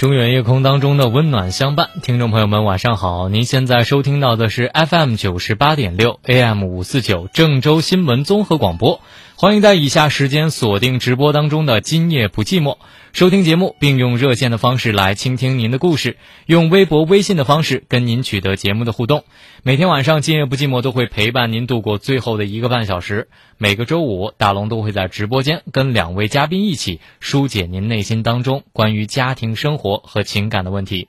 中原夜空当中的温暖相伴，听众朋友们晚上好！您现在收听到的是 FM 九十八点六 AM 五四九郑州新闻综合广播，欢迎在以下时间锁定直播当中的今夜不寂寞，收听节目并用热线的方式来倾听您的故事，用微博、微信的方式跟您取得节目的互动。每天晚上今夜不寂寞都会陪伴您度过最后的一个半小时。每个周五，大龙都会在直播间跟两位嘉宾一起疏解您内心当中关于家庭生活和情感的问题。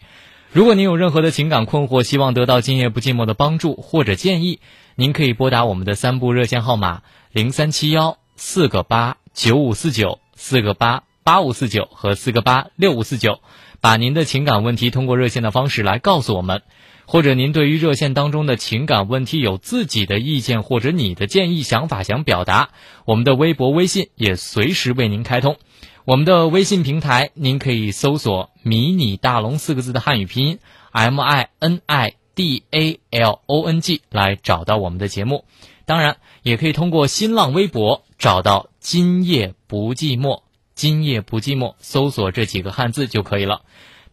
如果您有任何的情感困惑，希望得到今夜不寂寞的帮助或者建议，您可以拨打我们的三部热线号码零三七幺四个八九五四九四个八八五四九和四个八六五四九，把您的情感问题通过热线的方式来告诉我们。或者您对于热线当中的情感问题有自己的意见或者你的建议想法想表达，我们的微博微信也随时为您开通。我们的微信平台您可以搜索“迷你大龙”四个字的汉语拼音 M I N I D A L O N G 来找到我们的节目。当然，也可以通过新浪微博找到“今夜不寂寞”，“今夜不寂寞”搜索这几个汉字就可以了。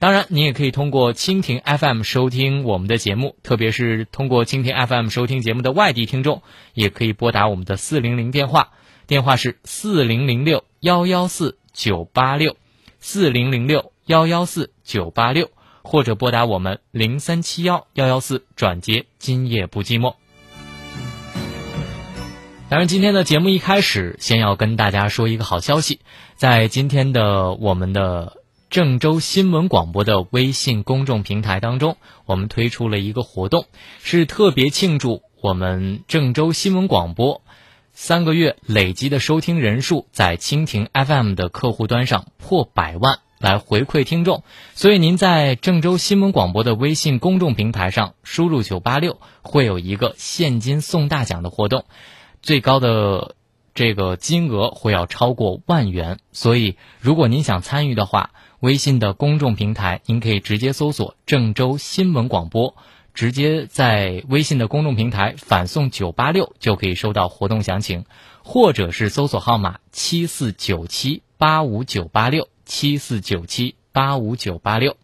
当然，你也可以通过蜻蜓 FM 收听我们的节目，特别是通过蜻蜓 FM 收听节目的外地听众，也可以拨打我们的四零零电话，电话是四零零六幺幺四九八六，四零零六幺幺四九八六，或者拨打我们零三七幺幺幺四转接今夜不寂寞。当然，今天的节目一开始，先要跟大家说一个好消息，在今天的我们的。郑州新闻广播的微信公众平台当中，我们推出了一个活动，是特别庆祝我们郑州新闻广播三个月累积的收听人数在蜻蜓 FM 的客户端上破百万，来回馈听众。所以您在郑州新闻广播的微信公众平台上输入九八六，会有一个现金送大奖的活动，最高的这个金额会要超过万元。所以如果您想参与的话，微信的公众平台，您可以直接搜索郑州新闻广播，直接在微信的公众平台反送九八六就可以收到活动详情，或者是搜索号码七四九七八五九八六七四九七八五九八六。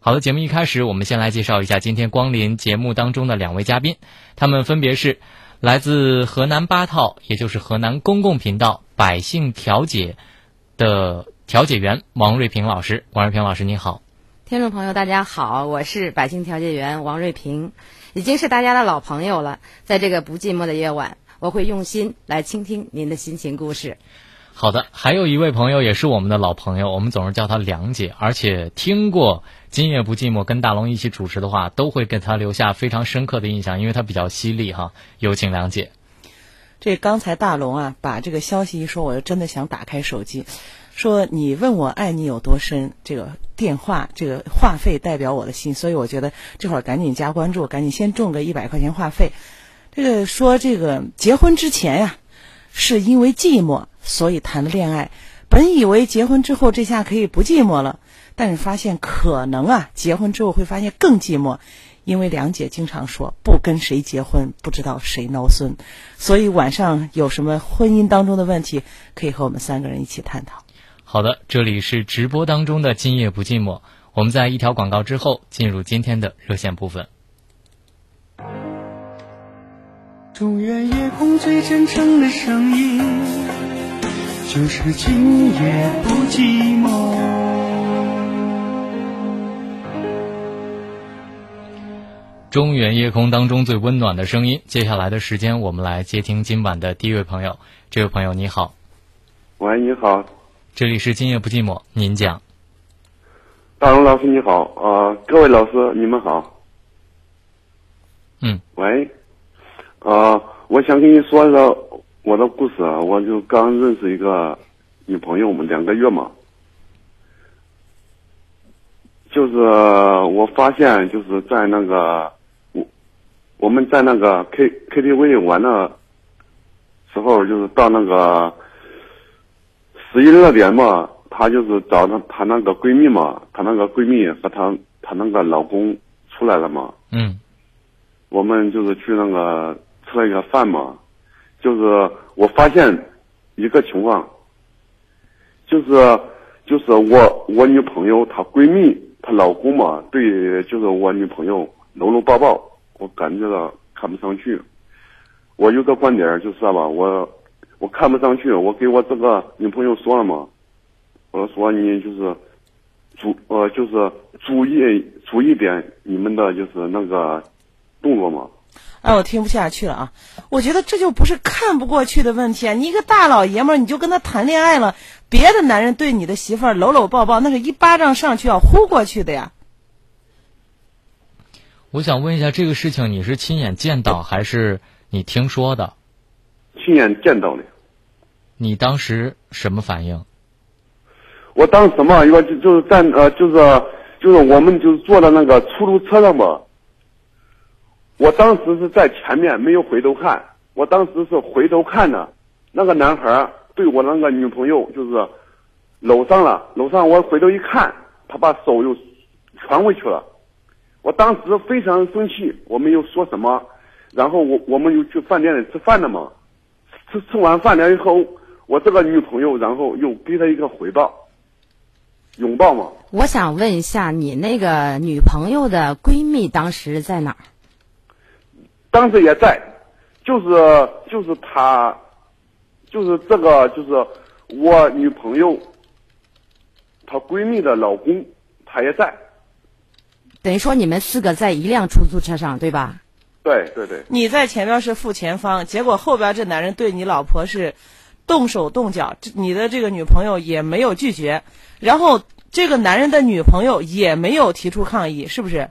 好的，节目一开始，我们先来介绍一下今天光临节目当中的两位嘉宾，他们分别是来自河南八套，也就是河南公共频道百姓调解的。调解员王瑞平老师，王瑞平老师您好，听众朋友大家好，我是百姓调解员王瑞平，已经是大家的老朋友了。在这个不寂寞的夜晚，我会用心来倾听您的心情故事。好的，还有一位朋友也是我们的老朋友，我们总是叫他梁姐，而且听过《今夜不寂寞》跟大龙一起主持的话，都会给他留下非常深刻的印象，因为他比较犀利哈。有请梁姐。这刚才大龙啊，把这个消息一说，我就真的想打开手机。说你问我爱你有多深，这个电话这个话费代表我的心，所以我觉得这会儿赶紧加关注，赶紧先中个一百块钱话费。这个说这个结婚之前呀，是因为寂寞所以谈了恋爱，本以为结婚之后这下可以不寂寞了，但是发现可能啊，结婚之后会发现更寂寞，因为梁姐经常说不跟谁结婚不知道谁孬孙，所以晚上有什么婚姻当中的问题，可以和我们三个人一起探讨。好的，这里是直播当中的今夜不寂寞。我们在一条广告之后进入今天的热线部分。中原夜空最真诚的声音，就是今夜不寂寞。中原夜空当中最温暖的声音。接下来的时间，我们来接听今晚的第一位朋友。这位朋友你好，喂，你好。这里是今夜不寂寞，您讲。大龙老师你好啊，各位老师你们好。嗯。喂，啊，我想跟你说一个我的故事啊，我就刚认识一个女朋友，我们两个月嘛。就是我发现，就是在那个我我们在那个 K K T V 玩的时候，就是到那个。十一二点嘛，她就是找她她那个闺蜜嘛，她那个闺蜜和她她那个老公出来了嘛。嗯。我们就是去那个吃了一个饭嘛，就是我发现一个情况，就是就是我我女朋友她闺蜜她老公嘛，对就是我女朋友搂搂抱抱，我感觉到看不上去。我有个观点就是吧，我我看不上去，我给我这个女朋友说了嘛，我说你就是注呃就是注意注意点你们的就是那个动作嘛。哎，我听不下去了啊！我觉得这就不是看不过去的问题啊！你一个大老爷们儿，你就跟他谈恋爱了，别的男人对你的媳妇儿搂搂抱抱，那是一巴掌上去要呼过去的呀。我想问一下，这个事情你是亲眼见到还是你听说的？亲眼见到的。你当时什么反应？我当时嘛，因为就就是站呃，就是就是我们就是坐在那个出租车上嘛。我当时是在前面，没有回头看。我当时是回头看的，那个男孩儿对我那个女朋友就是搂上了，搂上我回头一看，他把手又传回去了。我当时非常生气，我没有说什么。然后我我们又去饭店里吃饭了嘛，吃吃完饭了以后，我这个女朋友然后又给他一个回报，拥抱嘛。我想问一下，你那个女朋友的闺蜜当时在哪儿？当时也在，就是就是他，就是这个就是我女朋友，她闺蜜的老公，他也在。等于说你们四个在一辆出租车上，对吧？对对对。你在前面是付前方，结果后边这男人对你老婆是动手动脚，你的这个女朋友也没有拒绝，然后这个男人的女朋友也没有提出抗议，是不是？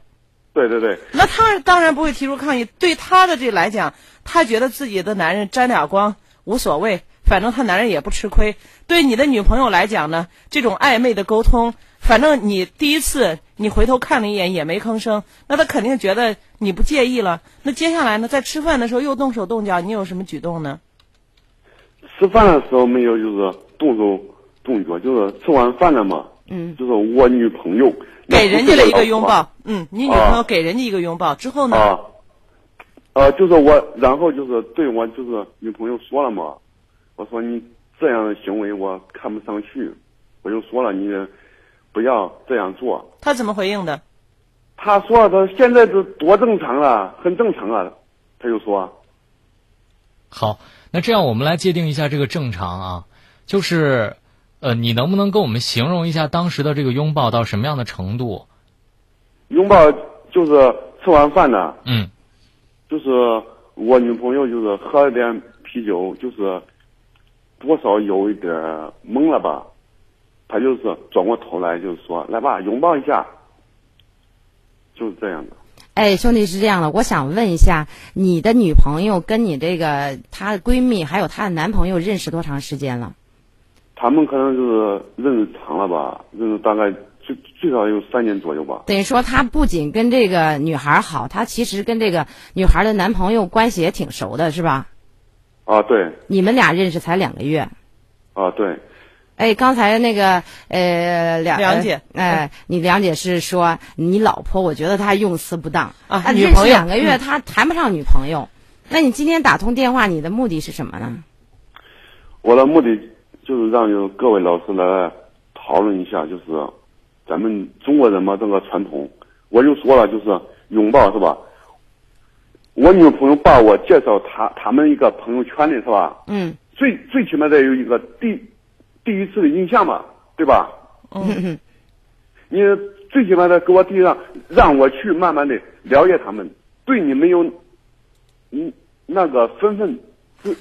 对对对，那他当然不会提出抗议。对他的这来讲，他觉得自己的男人沾点光无所谓，反正他男人也不吃亏。对你的女朋友来讲呢，这种暧昧的沟通，反正你第一次你回头看了一眼也没吭声，那他肯定觉得你不介意了。那接下来呢，在吃饭的时候又动手动脚，你有什么举动呢？吃饭的时候没有，就是动手动脚，就是吃完饭了嘛。嗯。就是我女朋友。给人家了一个拥抱，嗯，你女朋友给人家一个拥抱之后呢？啊，呃，就是我，然后就是对我就是女朋友说了嘛，我说你这样的行为我看不上去，我就说了你不要这样做。他怎么回应的？他说他现在是多正常啊，很正常啊，他就说。好，那这样我们来界定一下这个正常啊，就是。呃，你能不能跟我们形容一下当时的这个拥抱到什么样的程度？拥抱就是吃完饭呢，嗯，就是我女朋友就是喝了点啤酒，就是多少有一点懵了吧，她就是转过头来就是说：“来吧，拥抱一下。”就是这样的。哎，兄弟是这样的，我想问一下，你的女朋友跟你这个她的闺蜜还有她的男朋友认识多长时间了？他们可能就是认识长了吧，认识大概最最少有三年左右吧。等于说，他不仅跟这个女孩好，他其实跟这个女孩的男朋友关系也挺熟的，是吧？啊，对。你们俩认识才两个月。啊，对。哎，刚才那个呃，梁梁姐，哎，你梁姐是说你老婆，我觉得她用词不当啊。女朋友两个月，她谈不上女朋友。那你今天打通电话，你的目的是什么呢？我的目的。就是让有各位老师来讨论一下，就是咱们中国人嘛，这个传统，我就说了，就是拥抱是吧？我女朋友把我介绍他他们一个朋友圈里是吧？嗯。最最起码得有一个第第一次的印象嘛，对吧？嗯。你最起码得给我递上，让我去慢慢的了解他们，对你没有嗯那个身份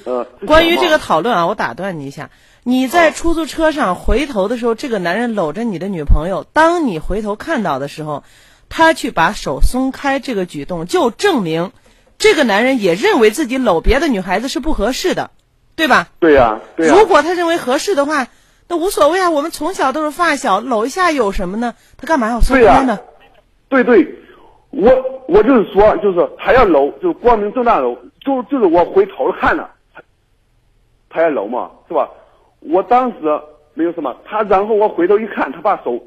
呃。关于这个讨论啊，我打断你一下。你在出租车上回头的时候，这个男人搂着你的女朋友。当你回头看到的时候，他去把手松开，这个举动就证明，这个男人也认为自己搂别的女孩子是不合适的，对吧？对呀，对呀。如果他认为合适的话，那无所谓啊。我们从小都是发小，搂一下有什么呢？他干嘛要松开呢？对对，我我就是说，就是他要搂，就光明正大搂，就就是我回头看了，他他要搂嘛，是吧？我当时没有什么，他然后我回头一看，他把手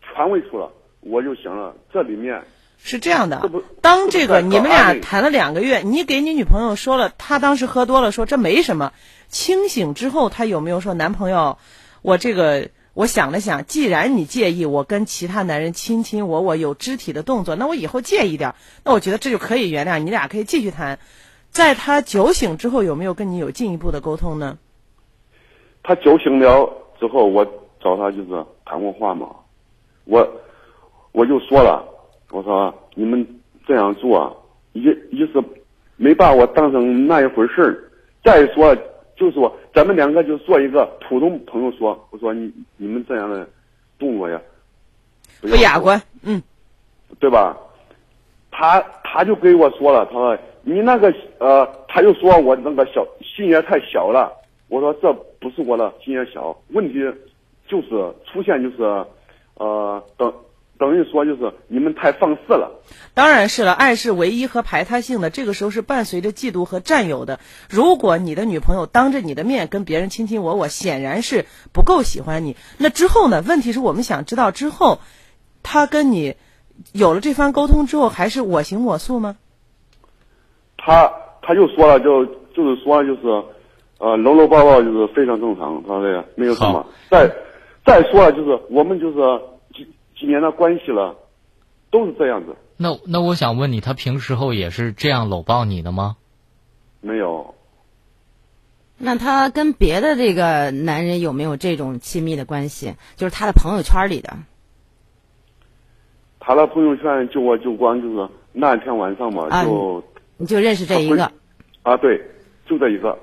传位出了，我就想了，这里面是这样的。当这个你们俩谈了两个月，你给你女朋友说了，她当时喝多了，说这没什么。清醒之后，她有没有说男朋友，我这个我想了想，既然你介意我跟其他男人亲亲我我有肢体的动作，那我以后介意点儿，那我觉得这就可以原谅，你俩可以继续谈。在他酒醒之后，有没有跟你有进一步的沟通呢？他酒醒了之后，我找他就是谈过话嘛，我我就说了，我说你们这样做，一一是没把我当成那一回事儿，再说就说咱们两个就做一个普通朋友说，我说你你们这样的动作呀，不雅观，嗯，对吧？他他就给我说了，他说你那个呃，他就说我那个小心眼太小了。我说这不是我的心眼小，问题就是出现就是，呃，等等于说就是你们太放肆了。当然是了，爱是唯一和排他性的，这个时候是伴随着嫉妒和占有的。如果你的女朋友当着你的面跟别人亲亲我我，显然是不够喜欢你。那之后呢？问题是我们想知道之后，他跟你有了这番沟通之后，还是我行我素吗？他他就说了，就就是说就是，呃，搂搂抱抱就是非常正常，他说这个没有什么。再再说了就是我们就是几几年的关系了，都是这样子，那那我想问你，他平时候也是这样搂抱你的吗？没有。那他跟别的这个男人有没有这种亲密的关系？就是他的朋友圈里的。他的朋友圈就我就光就是那天晚上嘛，啊就你就认识这一个，啊对，就这一个。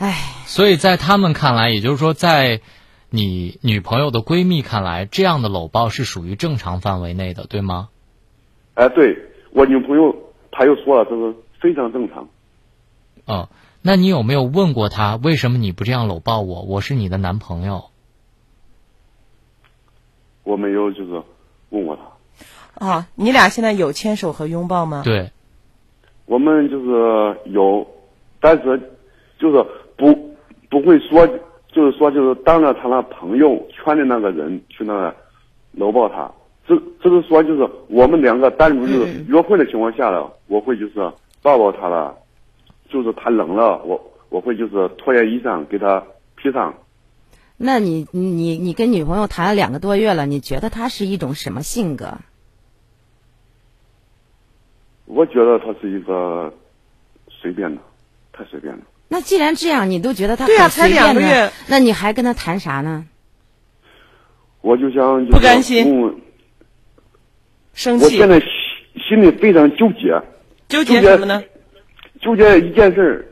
唉，所以在他们看来，也就是说，在你女朋友的闺蜜看来，这样的搂抱是属于正常范围内的，对吗？哎，对我女朋友，她又说了，这是非常正常。嗯，那你有没有问过她，为什么你不这样搂抱我？我是你的男朋友。我没有就是问过她，啊，你俩现在有牵手和拥抱吗？对，我们就是有，但是就是不不会说，就是说就是当着他那朋友圈的那个人去那个搂抱他，只只是说就是我们两个单独就是约会的情况下了，我会就是抱抱他了，就是他冷了，我我会就是脱下衣裳给他披上。那你你你跟女朋友谈了两个多月了，你觉得她是一种什么性格？我觉得他是一个随便的，太随便了。那既然这样，你都觉得他对呀很随才两个便呢月。那你还跟他谈啥呢？我就想就不甘心。生气。我现，在心心里非常纠结，纠结什么呢？纠结一件事儿，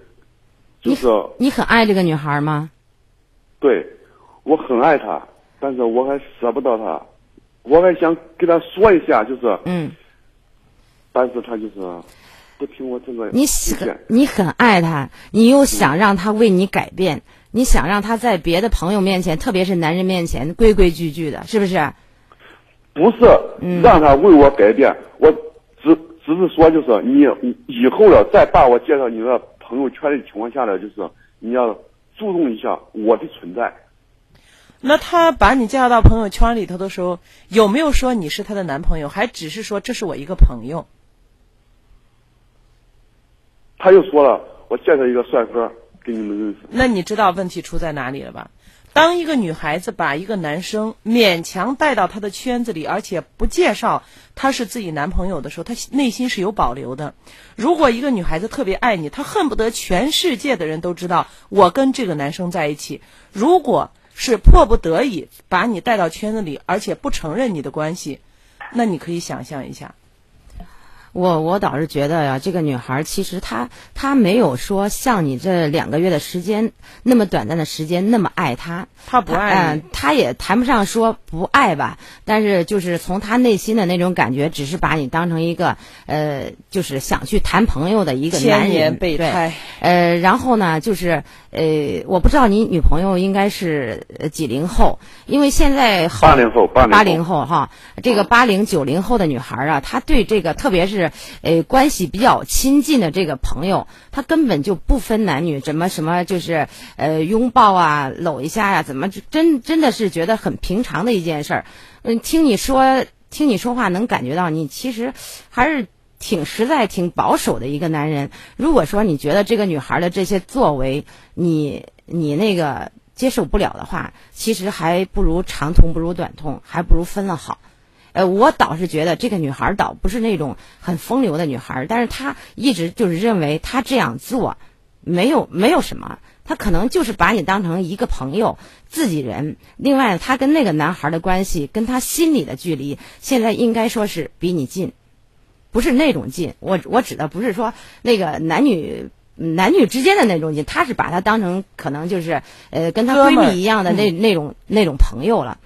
就是你很爱这个女孩吗？对我很爱她，但是我还舍不得她，我还想跟她说一下，就是，嗯，但是她就是不听我这个你意见很。你很爱他，你又想让他为你改变，你想让他在别的朋友面前，特别是男人面前规规矩矩的，是不是？不是嗯让他为我改变，我只只是说就是你以后了再把我介绍你的朋友圈的情况下呢，就是你要注重一下我的存在。那他把你介绍到朋友圈里头的时候，有没有说你是他的男朋友，还只是说这是我一个朋友？他又说了，我介绍一个帅哥给你们认识。那你知道问题出在哪里了吧？当一个女孩子把一个男生勉强带到她的圈子里，而且不介绍他是自己男朋友的时候，她内心是有保留的。如果一个女孩子特别爱你，她恨不得全世界的人都知道我跟这个男生在一起。如果是迫不得已把你带到圈子里，而且不承认你的关系，那你可以想象一下，我我倒是觉得呀，这个女孩其实她她没有说像你这两个月的时间那么短暂的时间那么爱他，她不爱你。嗯，他也谈不上说不爱吧，但是就是从她内心的那种感觉，只是把你当成一个呃，就是想去谈朋友的一个男千人，年备对。胎。呃，然后呢，就是呃，我不知道你女朋友应该是呃几零后，因为现在好80后80后。八零后哈，这个八零九零后的女孩啊，她对这个特别是是呃关系比较亲近的这个朋友，他根本就不分男女，怎么什么就是呃拥抱啊、搂一下呀、怎么真真的是觉得很平常的一件事儿。嗯，听你说听你说话，能感觉到你其实还是。挺实在、挺保守的一个男人。如果说你觉得这个女孩的这些作为，你你那个接受不了的话，其实还不如长痛不如短痛，还不如分了好。呃，我倒是觉得这个女孩儿倒不是那种很风流的女孩儿，但是她一直就是认为她这样做没有没有什么，她可能就是把你当成一个朋友、自己人。另外，她跟那个男孩儿的关系，跟她心里的距离，现在应该说是比你近，不是那种近。我我指的不是说那个男女。男女之间的那种近，她是把她当成可能就是呃跟她闺蜜一样的那、那种那种朋友了。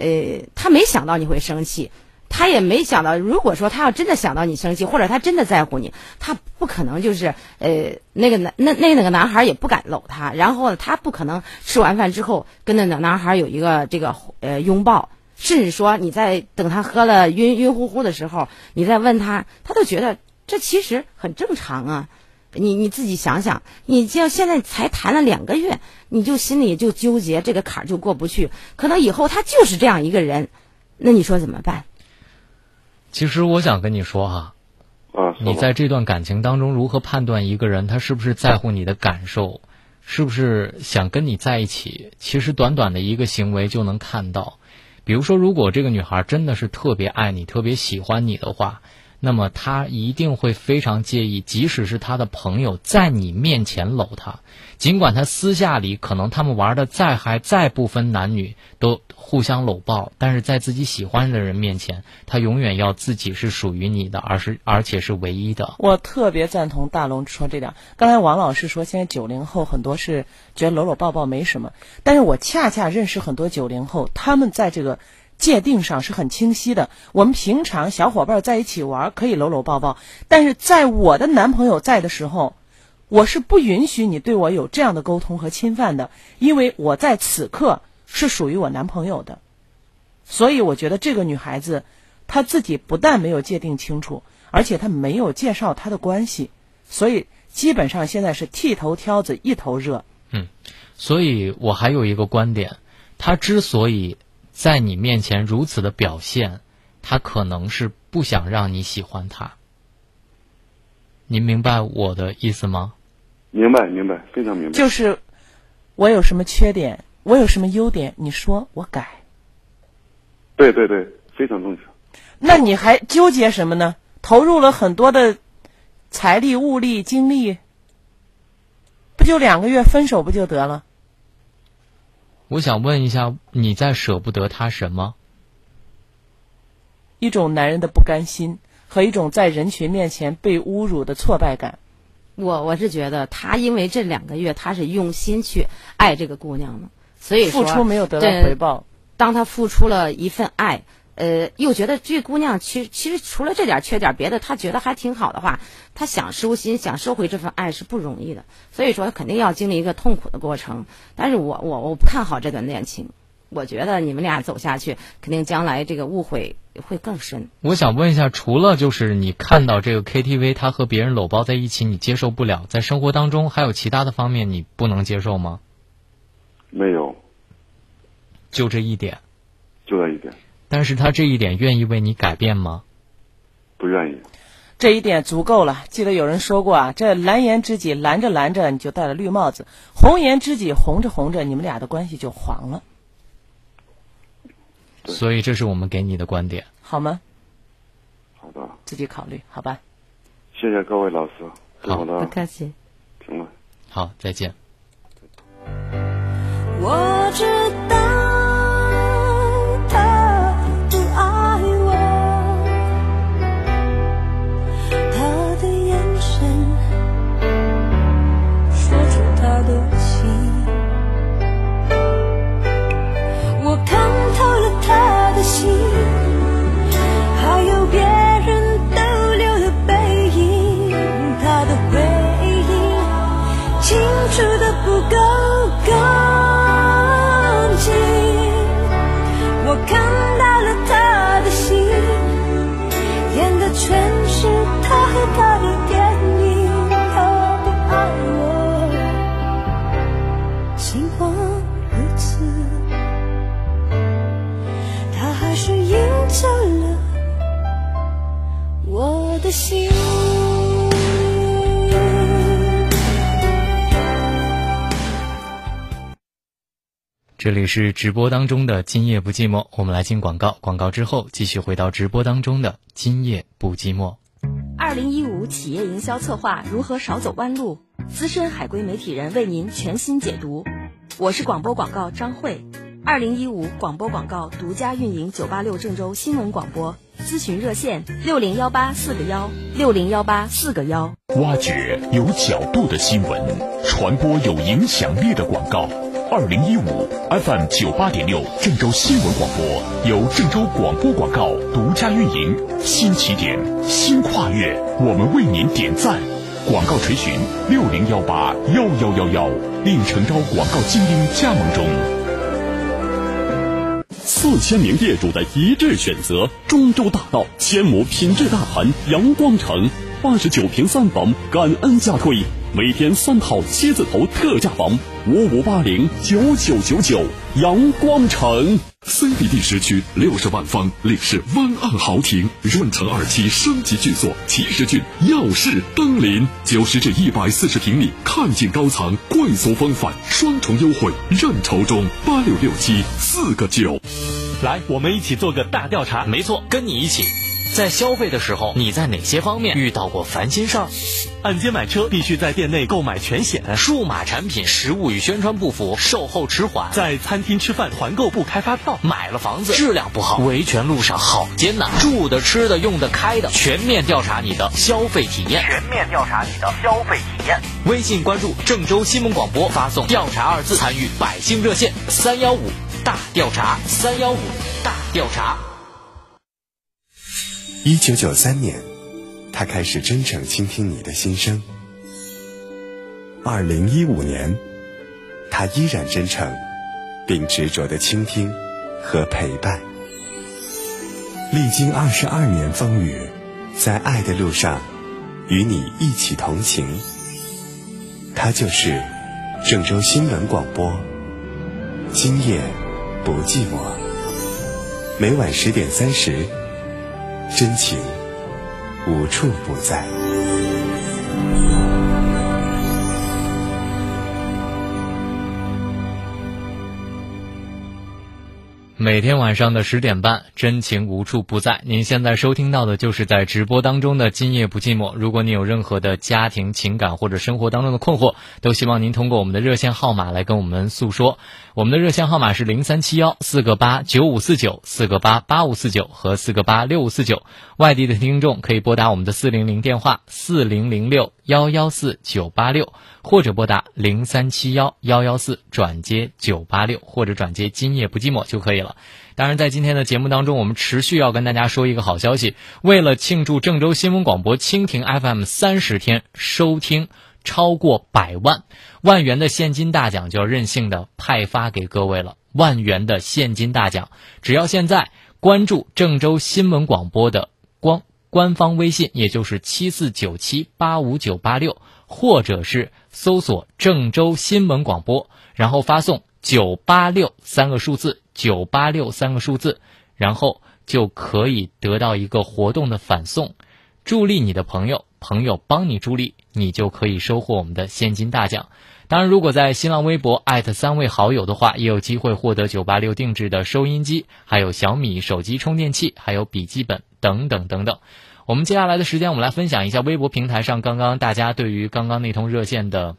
呃，他没想到你会生气，他也没想到，如果说他要真的想到你生气，或者他真的在乎你，他不可能就是呃那个男那那那个男孩也不敢搂他，然后呢，他不可能吃完饭之后跟那男男孩有一个这个呃拥抱，甚至说你在等他喝了晕晕乎乎的时候，你再问他，他都觉得这其实很正常啊。你你自己想想，你就现在才谈了两个月，你就心里就纠结这个坎儿就过不去，可能以后他就是这样一个人，那你说怎么办？其实我想跟你说哈、啊，你在这段感情当中如何判断一个人他是不是在乎你的感受，是不是想跟你在一起？其实短短的一个行为就能看到。比如说，如果这个女孩真的是特别爱你、特别喜欢你的话，那么他一定会非常介意，即使是他的朋友在你面前搂他，尽管他私下里可能他们玩的再嗨、再不分男女，都互相搂抱，但是在自己喜欢的人面前，他永远要自己是属于你的，而是而且是唯一的。我特别赞同大龙说这点。刚才王老师说，现在九零后很多是觉得搂搂抱抱没什么，但是我恰恰认识很多九零后，他们在这个界定上是很清晰的。我们平常小伙伴在一起玩可以搂搂抱抱，但是在我的男朋友在的时候，我是不允许你对我有这样的沟通和侵犯的，因为我在此刻是属于我男朋友的。所以我觉得这个女孩子，她自己不但没有界定清楚，而且她没有介绍她的关系，所以基本上现在是剃头挑子一头热。嗯所以我还有一个观点，她之所以在你面前如此的表现，他可能是不想让你喜欢他。您明白我的意思吗？明白明白，非常明白。就是我有什么缺点，我有什么优点，你说我改。对对对，非常重要。那你还纠结什么呢？投入了很多的财力、物力、精力，不就两个月分手不就得了？我想问一下，你在舍不得他什么？一种男人的不甘心和一种在人群面前被侮辱的挫败感。我我是觉得他因为这两个月他是用心去爱这个姑娘的，所以说付出没有得到回报，当他付出了一份爱，呃，又觉得这姑娘其实其实除了这点缺点，别的她觉得还挺好的话，她想收心，想收回这份爱是不容易的。所以说，他肯定要经历一个痛苦的过程。但是我我我不看好这段恋情，我觉得你们俩走下去，肯定将来这个误会会更深。我想问一下，除了就是你看到这个 KTV 他和别人搂抱在一起，你接受不了，在生活当中还有其他的方面你不能接受吗？没有，就这一点，就这一点，但是他这一点愿意为你改变吗？不愿意。这一点足够了。记得有人说过啊，这蓝颜知己拦着拦着你就戴了绿帽子，红颜知己红着红着你们俩的关系就黄了，所以这是我们给你的观点。好吗？好的，自己考虑，好吧？谢谢各位老师好的不客气。行了。好，再见。我知道这里是直播当中的今夜不寂寞，我们来进广告，广告之后继续回到直播当中的今夜不寂寞。二零一五企业营销策划如何少走弯路？资深海归媒体人为您全新解读。我是广播广告张慧。二零一五广播广告独家运营九八六郑州新闻广播，咨询热线六零幺八四个幺六零幺八四个幺。挖掘有角度的新闻，传播有影响力的广告。二零一五 FM 九八点六郑州新闻广播由郑州广播广告独家运营，新起点，新跨越，我们为您点赞。广告垂询六零幺八幺幺幺幺，令诚招广告精英加盟中。四千名业主的一致选择，中州大道千亩品质大盘阳光城，八十九平三房，感恩价推，每天三套七字头特价房，五五八零九九九九，阳光城。CBD 时区六十万方领事湾岸豪庭，润城二期升级巨作，奇石郡耀世登临，九十至一百四十平米，看尽高层，贵族风范，双重优惠，认筹中，八六六七四个九。来，我们一起做个大调查。没错，跟你一起。在消费的时候，你在哪些方面遇到过烦心事儿？按揭买车必须在店内购买全险，数码产品实物与宣传不符，售后迟缓，在餐厅吃饭团购不开发票，买了房子质量不好，维权路上好艰难，住的、吃的、用的、开的，全面调查你的消费体验，全面调查你的消费体验。微信关注郑州新闻广播，发送“调查”二字，参与百姓热线三幺五大调查三幺五大调查。一九九三年，他开始真诚倾听你的心声。二零一五年，他依然真诚，并执着的倾听和陪伴。历经二十二年风雨，在爱的路上，与你一起同行。他就是郑州新闻广播，今夜不寂寞。每晚十点三十。真情无处不在。每天晚上的十点半，真情无处不在。您现在收听到的就是在直播当中的《今夜不寂寞》。如果你有任何的家庭、情感或者生活当中的困惑，都希望您通过我们的热线号码来跟我们诉说。我们的热线号码是零三七幺四个八九五四九四个八八五四九和四个八六五四九。外地的听众可以拨打我们的四零零电话四零零六幺幺四九八六，或者拨打零三七幺幺幺四转接九八六，或者转接《今夜不寂寞》就可以了。当然，在今天的节目当中，我们持续要跟大家说一个好消息。为了庆祝郑州新闻广播蜻蜓 FM 三十天收听超过百万，万元的现金大奖就要任性的派发给各位了。万元的现金大奖，只要现在关注郑州新闻广播的光官方微信，也就是七四九七八五九八六，或者是搜索郑州新闻广播，然后发送九八六三个数字。九八六三个数字，然后就可以得到一个活动的返送，助力你的朋友，朋友帮你助力，你就可以收获我们的现金大奖。当然，如果在新浪微博艾特三位好友的话，也有机会获得九八六定制的收音机，还有小米手机充电器，还有笔记本等等等等。我们接下来的时间，我们来分享一下微博平台上刚刚大家对于刚刚那通热线的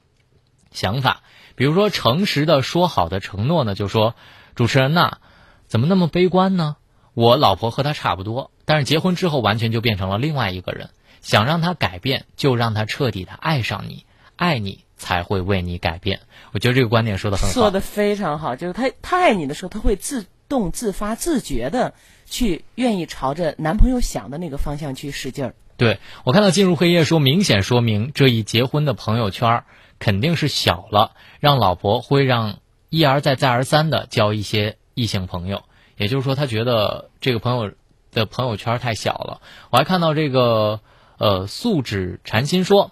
想法，比如说诚实的说好的承诺呢，就说。主持人呐，怎么那么悲观呢？我老婆和他差不多，但是结婚之后完全就变成了另外一个人。想让他改变，就让他彻底的爱上你，爱你才会为你改变。我觉得这个观点说的很好，说的非常好。就是他他爱你的时候，他会自动自发自觉的去愿意朝着男朋友想的那个方向去使劲儿。对我看到进入黑夜说，明显说明这一结婚的朋友圈肯定是小了，让老婆会让。一而再、再而三的交一些异性朋友，也就是说，他觉得这个朋友的朋友圈太小了。我还看到这个呃素质禅心说，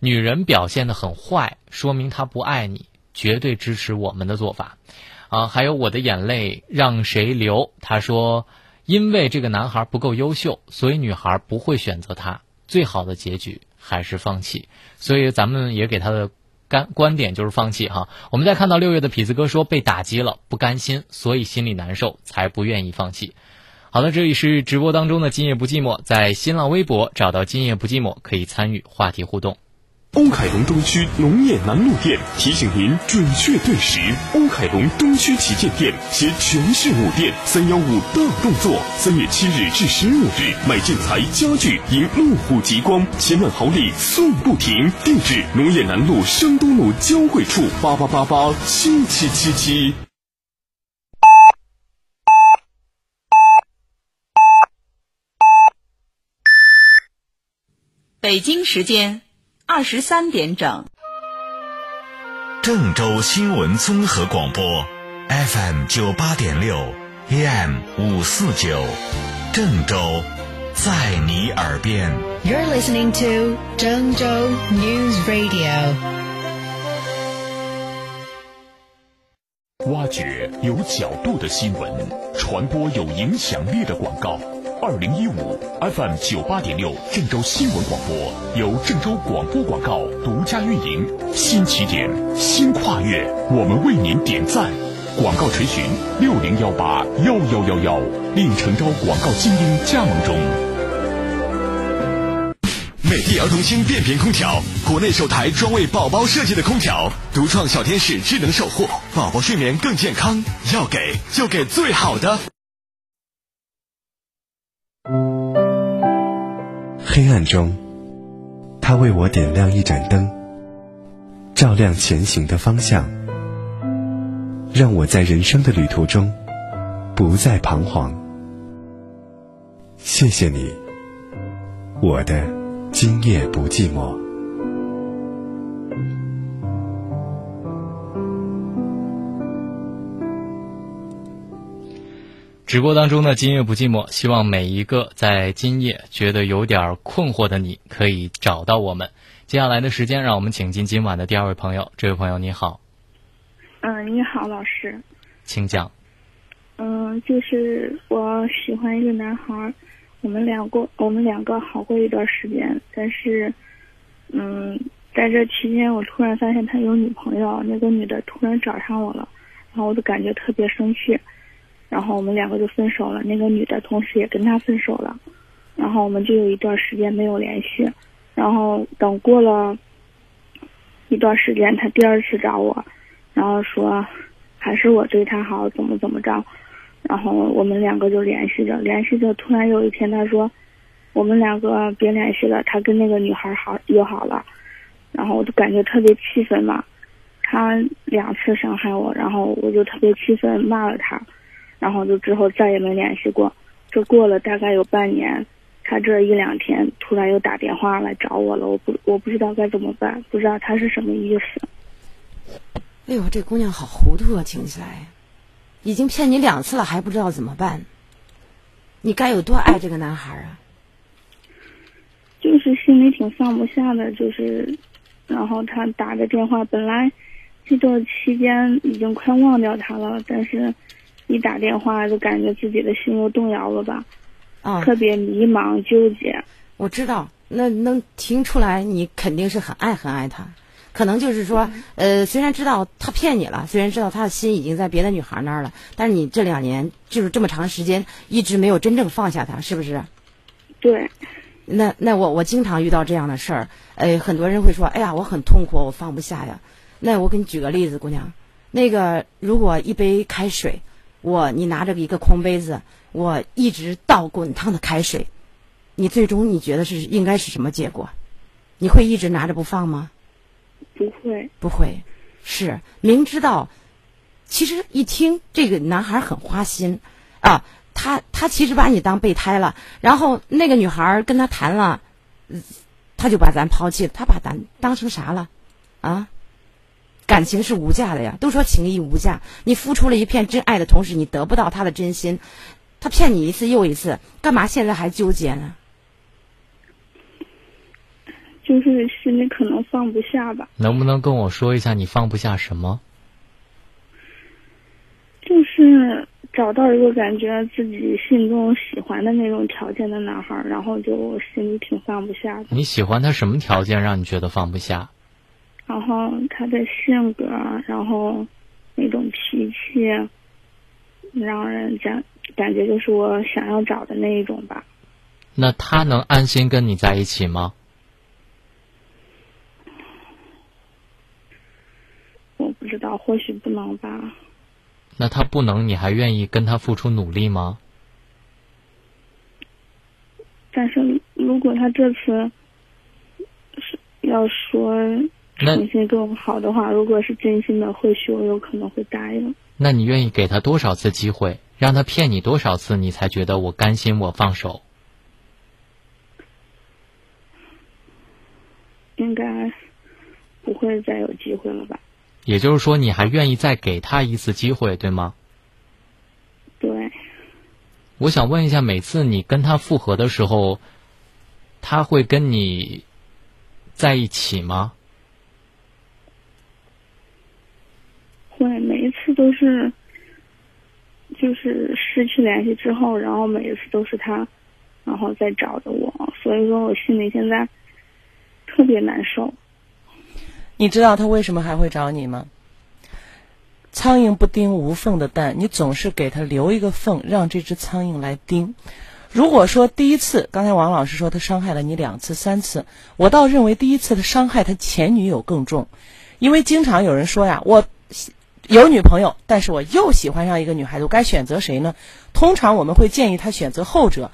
女人表现的很坏，说明她不爱你，绝对支持我们的做法。啊，还有我的眼泪让谁流？他说，因为这个男孩不够优秀，所以女孩不会选择他。最好的结局还是放弃。所以咱们也给他的。干观点就是放弃哈。我们再看到六月的痞子哥说被打击了，不甘心，所以心里难受，才不愿意放弃。好了，这里是直播当中的今夜不寂寞，在新浪微博找到今夜不寂寞，可以参与话题互动。欧凯龙东区农业南路店提醒您准确对时。欧凯龙东区旗舰店携全市五店三幺五大动作，三月七日至十五日买建材家具迎路虎极光，千万豪礼送不停。地址：农业南路商都路交汇处八八八八七七七七。北京时间二十三点整。郑州新闻综合广播，FM 九八点六，AM 五四九，郑州，在你耳边。You're listening to 郑州 News Radio。挖掘有角度的新闻，传播有影响力的广告。二零一五 FM 九八点六郑州新闻广播由郑州广播广告独家运营，新起点，新跨越，我们为您点赞。广告垂询六零幺八幺幺幺幺，另诚招广告精英加盟中。美的儿童星变频空调，国内首台专为宝宝设计的空调，独创小天使智能守护，宝宝睡眠更健康。要给就给最好的。黑暗中，他为我点亮一盏灯，照亮前行的方向，让我在人生的旅途中不再彷徨。谢谢你，我的今夜不寂寞。直播当中呢今夜不寂寞，希望每一个在今夜觉得有点困惑的你，可以找到我们。接下来的时间，让我们请进今晚的第二位朋友。这位朋友你好，嗯，你好，老师。请讲。嗯，就是我喜欢一个男孩儿，我们两个我们两个好过一段时间，但是，嗯，在这期间我突然发现他有女朋友，那个女的突然找上我了，然后我就感觉特别生气。然后我们两个就分手了，那个女的同时也跟他分手了，然后我们就有一段时间没有联系，然后等过了一段时间，他第二次找我，然后说还是我对他好，怎么怎么着，然后我们两个就联系着，联系着，突然有一天他说我们两个别联系了，他跟那个女孩好又好了，然后我就感觉特别气愤嘛，他两次伤害我，然后我就特别气愤，骂了他。然后就之后再也没联系过，这过了大概有半年，他这一两天突然又打电话来找我了，我不我不知道该怎么办，不知道他是什么意思。哎呦，这姑娘好糊涂啊！听起来，已经骗你两次了，还不知道怎么办。你该有多爱这个男孩啊！就是心里挺放不下的，就是，然后他打的电话，本来这段期间已经快忘掉他了，但是。一打电话就感觉自己的心又动摇了吧，啊，特别迷茫纠结。我知道，那能听出来你肯定是很爱很爱他，可能就是说，呃，虽然知道他骗你了，虽然知道他的心已经在别的女孩那儿了，但是你这两年就是这么长时间一直没有真正放下他，是不是？对。那那我我经常遇到这样的事儿，呃，很多人会说，哎呀，我很痛苦，我放不下呀。那我给你举个例子，姑娘，那个如果一杯开水。我你拿着一个空杯子，我一直倒滚烫的开水，你最终你觉得是应该是什么结果？你会一直拿着不放吗？不会，不会，是明知道，其实一听这个男孩很花心啊，他他其实把你当备胎了，然后那个女孩跟他谈了，他就把咱抛弃了，他把咱当成啥了？啊？感情是无价的呀，都说情义无价。你付出了一片真爱的同时，你得不到他的真心，他骗你一次又一次，干嘛现在还纠结呢？就是心里可能放不下吧。能不能跟我说一下你放不下什么？就是找到一个感觉自己心中喜欢的那种条件的男孩，然后就心里挺放不下的。你喜欢他什么条件让你觉得放不下？然后他的性格，然后那种脾气，让人感感觉就是我想要找的那一种吧。那他能安心跟你在一起吗？我不知道，或许不能吧。那他不能，你还愿意跟他付出努力吗？但是如果他这次是要说重新跟我好的话，如果是真心的，或许我有可能会答应。那你愿意给他多少次机会，让他骗你多少次，你才觉得我甘心，我放手？应该不会再有机会了吧？也就是说，你还愿意再给他一次机会，对吗？对。我想问一下，每次你跟他复合的时候，他会跟你在一起吗？会，每一次都是，就是失去联系之后，然后每一次都是他，然后再找的我，所以说我心里现在特别难受。你知道他为什么还会找你吗？苍蝇不叮无缝的蛋，你总是给他留一个缝，让这只苍蝇来叮。如果说第一次，刚才王老师说他伤害了你两次、三次，我倒认为第一次的伤害他前女友更重，因为经常有人说呀，我有女朋友，但是我又喜欢上一个女孩子，我该选择谁呢？通常我们会建议他选择后者。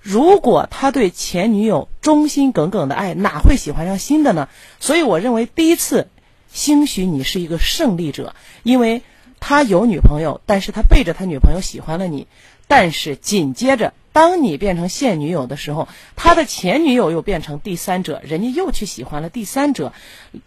如果他对前女友忠心耿耿的爱，哪会喜欢上新的呢？所以我认为第一次。兴许你是一个胜利者，因为他有女朋友，但是他背着他女朋友喜欢了你。但是紧接着，当你变成现女友的时候，他的前女友又变成第三者，人家又去喜欢了第三者。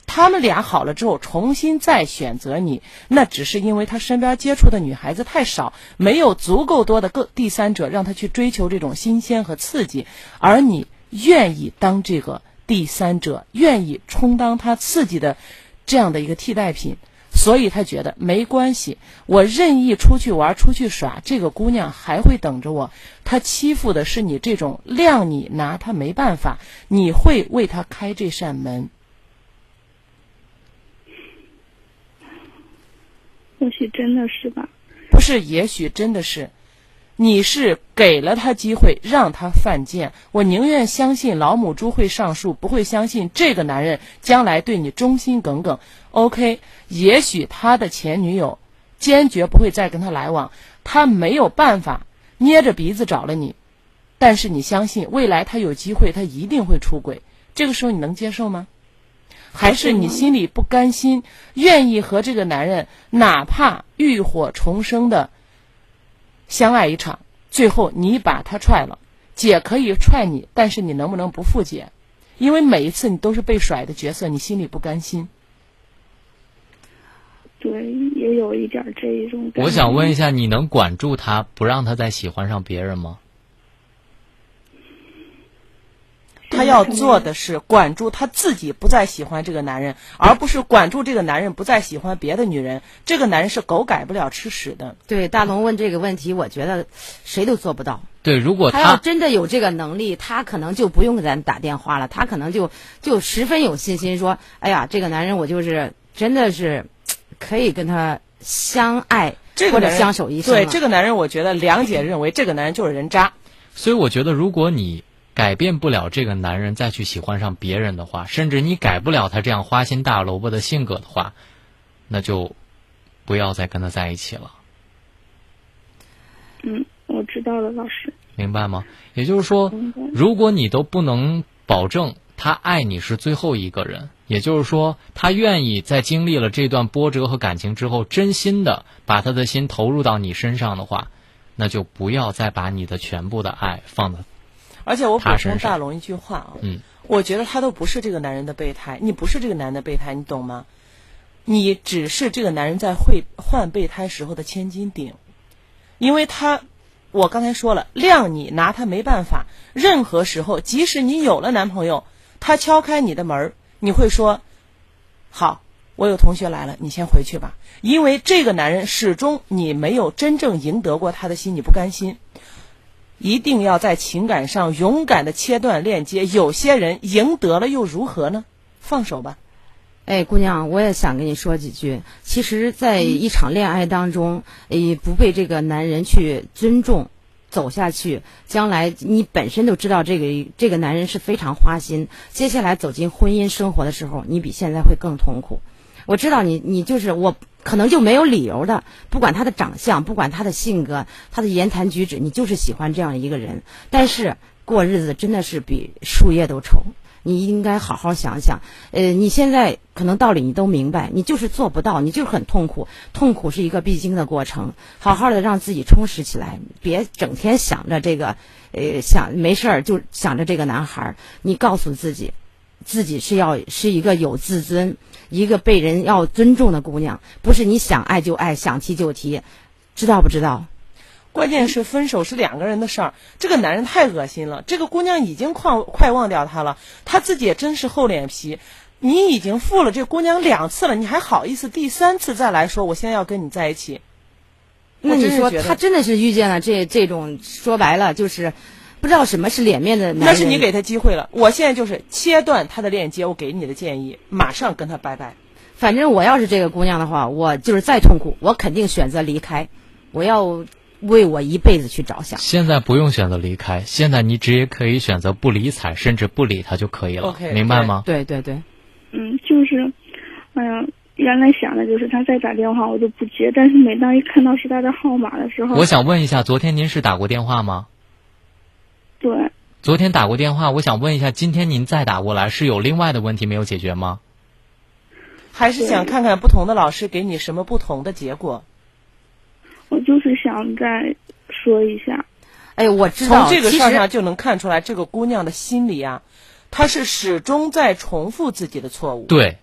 他们俩好了之后，重新再选择你，那只是因为他身边接触的女孩子太少，没有足够多的个第三者让他去追求这种新鲜和刺激，而你愿意当这个第三者，愿意充当他刺激的。这样的一个替代品，所以他觉得没关系，我任意出去玩、出去耍，这个姑娘还会等着我。他欺负的是你这种谅你拿他没办法，你会为他开这扇门。或许真的是吧？不是，也许真的是。你是给了他机会，让他犯贱。我宁愿相信老母猪会上树，不会相信这个男人将来对你忠心耿耿。OK，也许他的前女友坚决不会再跟他来往，他没有办法捏着鼻子找了你。但是你相信未来他有机会，他一定会出轨。这个时候你能接受吗？还是你心里不甘心，愿意和这个男人哪怕浴火重生的？相爱一场，最后你把他踹了，姐可以踹你，但是你能不能不负姐？因为每一次你都是被甩的角色，你心里不甘心。对，也有一点这一种。我想问一下，你能管住他，不让他再喜欢上别人吗？他要做的是管住他自己，不再喜欢这个男人，而不是管住这个男人不再喜欢别的女人。这个男人是狗改不了吃屎的。对，大龙问这个问题，我觉得谁都做不到。对，如果他要真的有这个能力，他可能就不用给咱打电话了，他可能就就十分有信心说：“哎呀，这个男人我就是真的是可以跟他相爱，或者相守一生。”对，这个男人，我觉得梁姐认为这个男人就是人渣。所以我觉得，如果你。改变不了这个男人再去喜欢上别人的话，甚至你改不了他这样花心大萝卜的性格的话，那就不要再跟他在一起了。嗯，我知道了，老师。明白吗？也就是说，如果你都不能保证他爱你是最后一个人，也就是说，他愿意在经历了这段波折和感情之后，真心的把他的心投入到你身上的话，那就不要再把你的全部的爱放在。而且我补充大龙一句话啊，嗯，我觉得他都不是这个男人的备胎，你不是这个男人的备胎，你懂吗？你只是这个男人在会换备胎时候的千斤顶，因为他，我刚才说了，谅你拿他没办法。任何时候，即使你有了男朋友，他敲开你的门，你会说：“好，我有同学来了，你先回去吧。”因为这个男人始终你没有真正赢得过他的心，你不甘心。一定要在情感上勇敢的切断链接。有些人赢得了又如何呢？放手吧。哎，姑娘，我也想跟你说几句。其实，在一场恋爱当中，诶，不被这个男人去尊重，走下去，将来你本身都知道这个这个男人是非常花心。接下来走进婚姻生活的时候，你比现在会更痛苦。我知道你，你就是我，可能就没有理由的，不管他的长相，不管他的性格，他的言谈举止，你就是喜欢这样一个人。但是过日子真的是比树叶都丑。你应该好好想想，呃，你现在可能道理你都明白，你就是做不到，你就是很痛苦，痛苦是一个必经的过程。好好的让自己充实起来，别整天想着这个，呃，想没事儿就想着这个男孩儿。你告诉自己，自己是要是一个有自尊、一个被人要尊重的姑娘，不是你想爱就爱，想提就提，知道不知道？关键是分手是两个人的事儿，这个男人太恶心了。这个姑娘已经快快忘掉他了，她自己也真是厚脸皮。你已经负了这姑娘两次了，你还好意思第三次再来说我现在要跟你在一起？那你说他真的是遇见了这这种说白了就是不知道什么是脸面的男人？那是你给他机会了。我现在就是切断他的链接，我给你的建议，马上跟他拜拜。反正我要是这个姑娘的话，我就是再痛苦，我肯定选择离开。我要为我一辈子去着想。现在不用选择离开，现在你直接可以选择不理睬，甚至不理他就可以了 OK，明白吗？对对对，嗯，就是，哎呀，原来想的就是他再打电话我就不接，但是每当一看到是他的号码的时候，我想问一下，昨天您是打过电话吗？对，昨天打过电话，我想问一下，今天您再打过来是有另外的问题没有解决吗？还是想看看不同的老师给你什么不同的结果。我就是想再说一下，哎，我知道，从这个事儿上就能看出来，这个姑娘的心理啊，她是始终在重复自己的错误。对，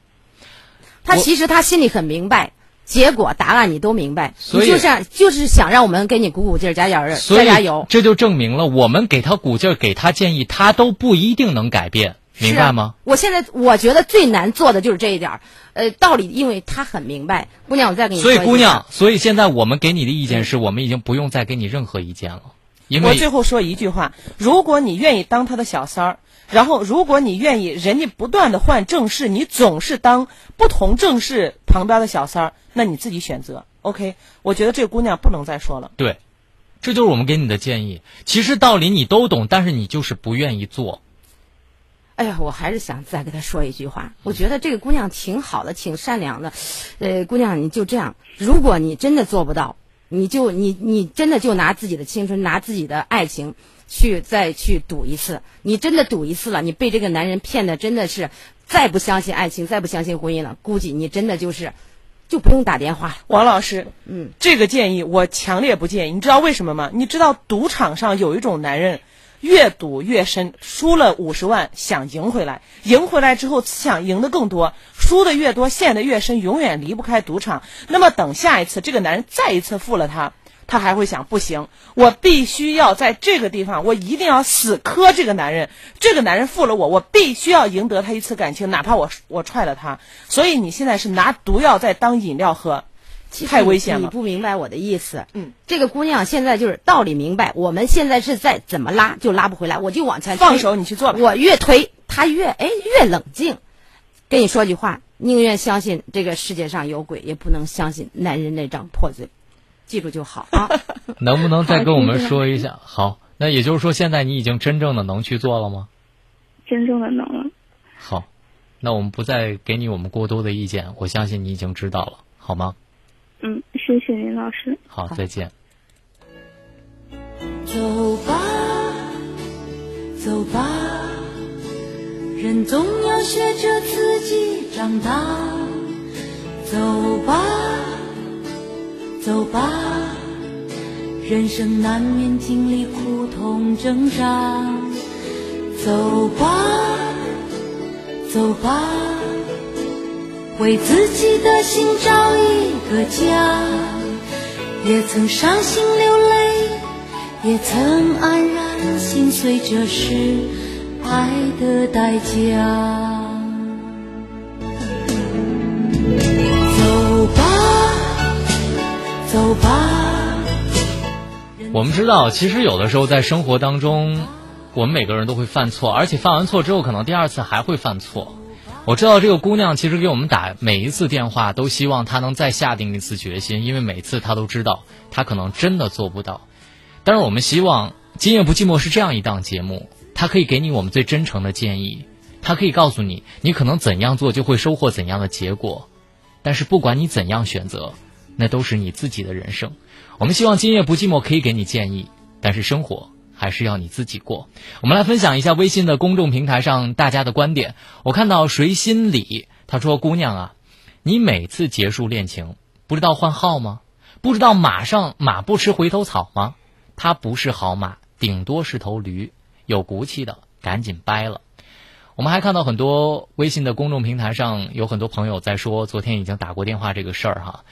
他其实他心里很明白，结果答案你都明白，所以你就是就是想让我们给你鼓鼓劲儿，加加热，所以加加油。这就证明了我们给他鼓劲儿，给他建议，他都不一定能改变，明白吗？我现在我觉得最难做的就是这一点儿，呃，道理，因为他很明白。姑娘，我再给你说所以姑娘，所以现在我们给你的意见是我们已经不用再给你任何意见了，因为我最后说一句话：如果你愿意当他的小三儿，然后如果你愿意人家不断的换正室，你总是当不同正室旁边的小三儿，那你自己选择。OK，我觉得这个姑娘不能再说了。对，这就是我们给你的建议。其实道理你都懂，但是你就是不愿意做。哎呀，我还是想再跟他说一句话。我觉得这个姑娘挺好的，挺善良的。呃，姑娘，你就这样，如果你真的做不到，你就你你真的就拿自己的青春，拿自己的爱情去再去赌一次。你真的赌一次了，你被这个男人骗的真的是再不相信爱情，再不相信婚姻了，估计你真的就是就不用打电话了。王老师，嗯，这个建议我强烈不建议。你知道为什么吗？你知道赌场上有一种男人，越赌越深，输了五十万想赢回来，赢回来之后想赢得更多，输的越多陷得越深，永远离不开赌场。那么等下一次这个男人再一次负了他，他还会想不行，我必须要在这个地方，我一定要死磕这个男人。这个男人负了我，我必须要赢得他一次感情，哪怕我我踹了他。所以你现在是拿毒药在当饮料喝。太危险了你不明白我的意思。嗯，这个姑娘现在就是道理明白，我们现在是在怎么拉就拉不回来，我就往前放手，你去做吧。我越推，她越哎越冷静。跟你说句话，宁愿相信这个世界上有鬼，也不能相信男人那张破嘴。记住就好啊。能不能再跟我们说一下？好，那也就是说，现在你已经真正的能去做了吗？真正的能了。好，那我们不再给你我们过多的意见，我相信你已经知道了，好吗？嗯，谢谢林老师。好，再见。走吧，走吧，人总要学着自己长大。走吧，走吧，人生难免经历苦痛挣扎。走吧，走吧，为自己的心找一个家。也曾伤心流泪。也曾黯然心碎，这是爱的代价。走吧，走吧。我们知道，其实有的时候在生活当中，我们每个人都会犯错，而且犯完错之后，可能第二次还会犯错。我知道这个姑娘其实给我们打每一次电话，都希望她能再下定一次决心，因为每次她都知道她可能真的做不到。但是我们希望《今夜不寂寞》是这样一档节目，它可以给你我们最真诚的建议，它可以告诉你你可能怎样做就会收获怎样的结果。但是不管你怎样选择，那都是你自己的人生。我们希望《今夜不寂寞》可以给你建议，但是生活还是要你自己过。我们来分享一下微信的公众平台上大家的观点。我看到谁心里他说：“姑娘啊，你每次结束恋情，不知道换号吗？不知道马上马不吃回头草吗？他不是好马，顶多是头驴，有骨气的赶紧掰了。”我们还看到很多微信的公众平台上有很多朋友在说，昨天已经打过电话这个事儿哈。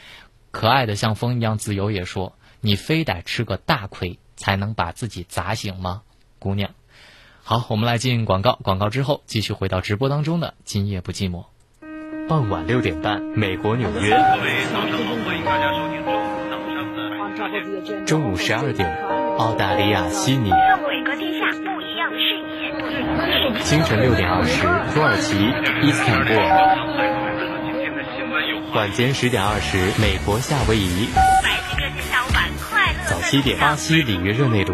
可爱的像风一样自由也说：“你非得吃个大亏才能把自己砸醒吗，姑娘？”好，我们来进广告，广告之后继续回到直播当中的《今夜不寂寞》。傍晚六点半，美国纽约。中午十二点，澳大利亚悉尼。清晨六点二十，土耳其伊斯坦布尔。晚间十点二十，美国夏威夷。早七点，巴西里约热内卢。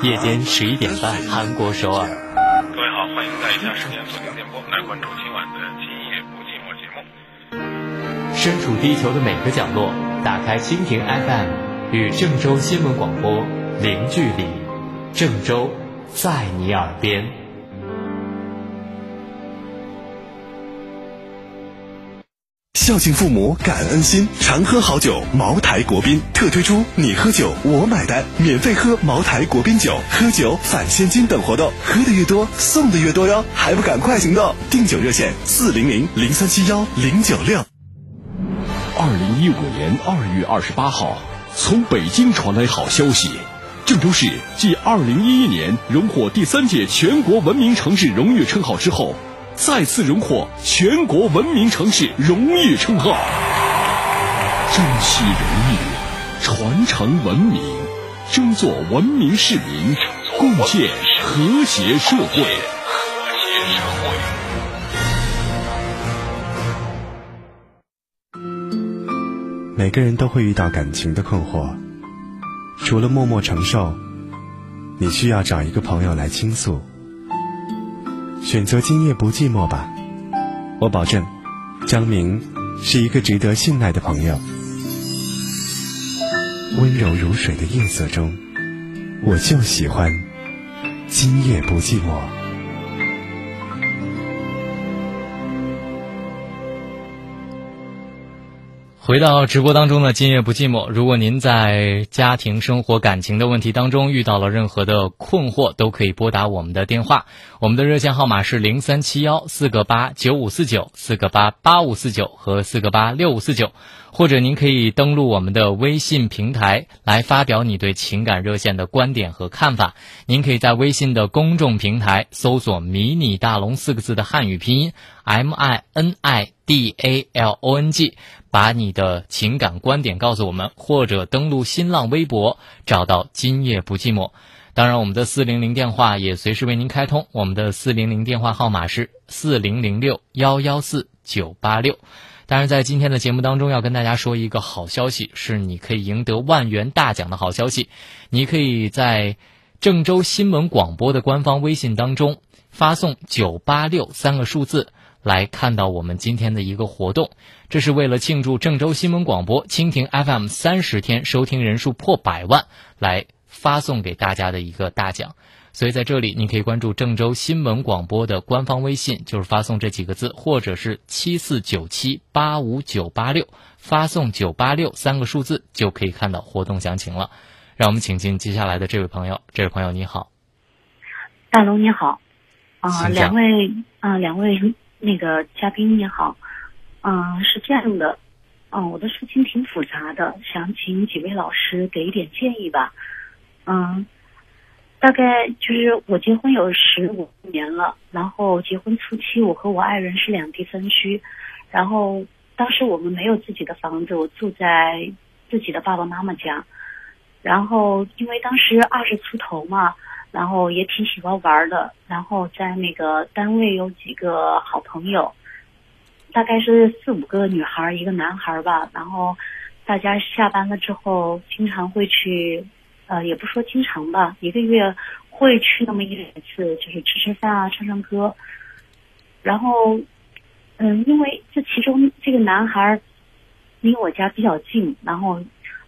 夜间十一点半，韩国首尔。各位好，欢迎在以下时间锁定电波来关注今晚的《今夜不寂寞》节目。身处地球的每个角落，打开蜻蜓 FM，与郑州新闻广播零距离。郑州。在你耳边，孝敬父母，感恩心，常喝好酒。茅台国宾特推出“你喝酒我买单”，免费喝茅台国宾酒，喝酒返现金等活动，喝的越多送的越多哟！还不赶快行动？订酒热线：四零零零三七幺零九六。二零一五年二月二十八号，从北京传来好消息。郑州市继二零一一年荣获第三届全国文明城市荣誉称号之后，再次荣获全国文明城市荣誉称号。珍惜荣誉，传承文明，争做文明市民，共建和谐社会。每个人都会遇到感情的困惑。除了默默承受，你需要找一个朋友来倾诉。选择今夜不寂寞吧，我保证，张明是一个值得信赖的朋友。温柔如水的夜色中，我就喜欢今夜不寂寞。回到直播当中呢今夜不寂寞。如果您在家庭生活、感情的问题当中遇到了任何的困惑，都可以拨打我们的电话。我们的热线号码是零三七幺四个八九五四九四个八八五四九和四个八六五四九，或者您可以登录我们的微信平台来发表你对情感热线的观点和看法。您可以在微信的公众平台搜索“迷你大龙”四个字的汉语拼音 M I N I D A L O N G。把你的情感观点告诉我们，或者登录新浪微博找到“今夜不寂寞”。当然，我们的四零零电话也随时为您开通，我们的四零零电话号码是四零零六幺幺四九八六。当然，在今天的节目当中，要跟大家说一个好消息，是你可以赢得万元大奖的好消息。你可以在郑州新闻广播的官方微信当中发送“九八六”三个数字。来看到我们今天的一个活动，这是为了庆祝郑州新闻广播蜻蜓 FM 三十天收听人数破百万，来发送给大家的一个大奖。所以在这里，你可以关注郑州新闻广播的官方微信，就是发送这几个字，或者是七四九七八五九八六，发送九八六三个数字，就可以看到活动详情了。让我们请进接下来的这位朋友，这位朋友你好，大龙你好，啊，两位啊，两位。那个嘉宾你好，嗯，是这样的，嗯，我的事情挺复杂的，想请几位老师给一点建议吧，嗯，大概就是我结婚有十五年了，然后结婚初期我和我爱人是两地分居，然后当时我们没有自己的房子，我住在自己的爸爸妈妈家，然后因为当时二十出头嘛，然后也挺喜欢玩的，然后在那个单位有几个好朋友，大概是四五个女孩一个男孩吧，然后大家下班了之后，经常会去，呃，也不说经常吧，一个月会去那么一两次，就是吃吃饭啊，唱唱歌，然后，嗯，因为这其中这个男孩离我家比较近，然后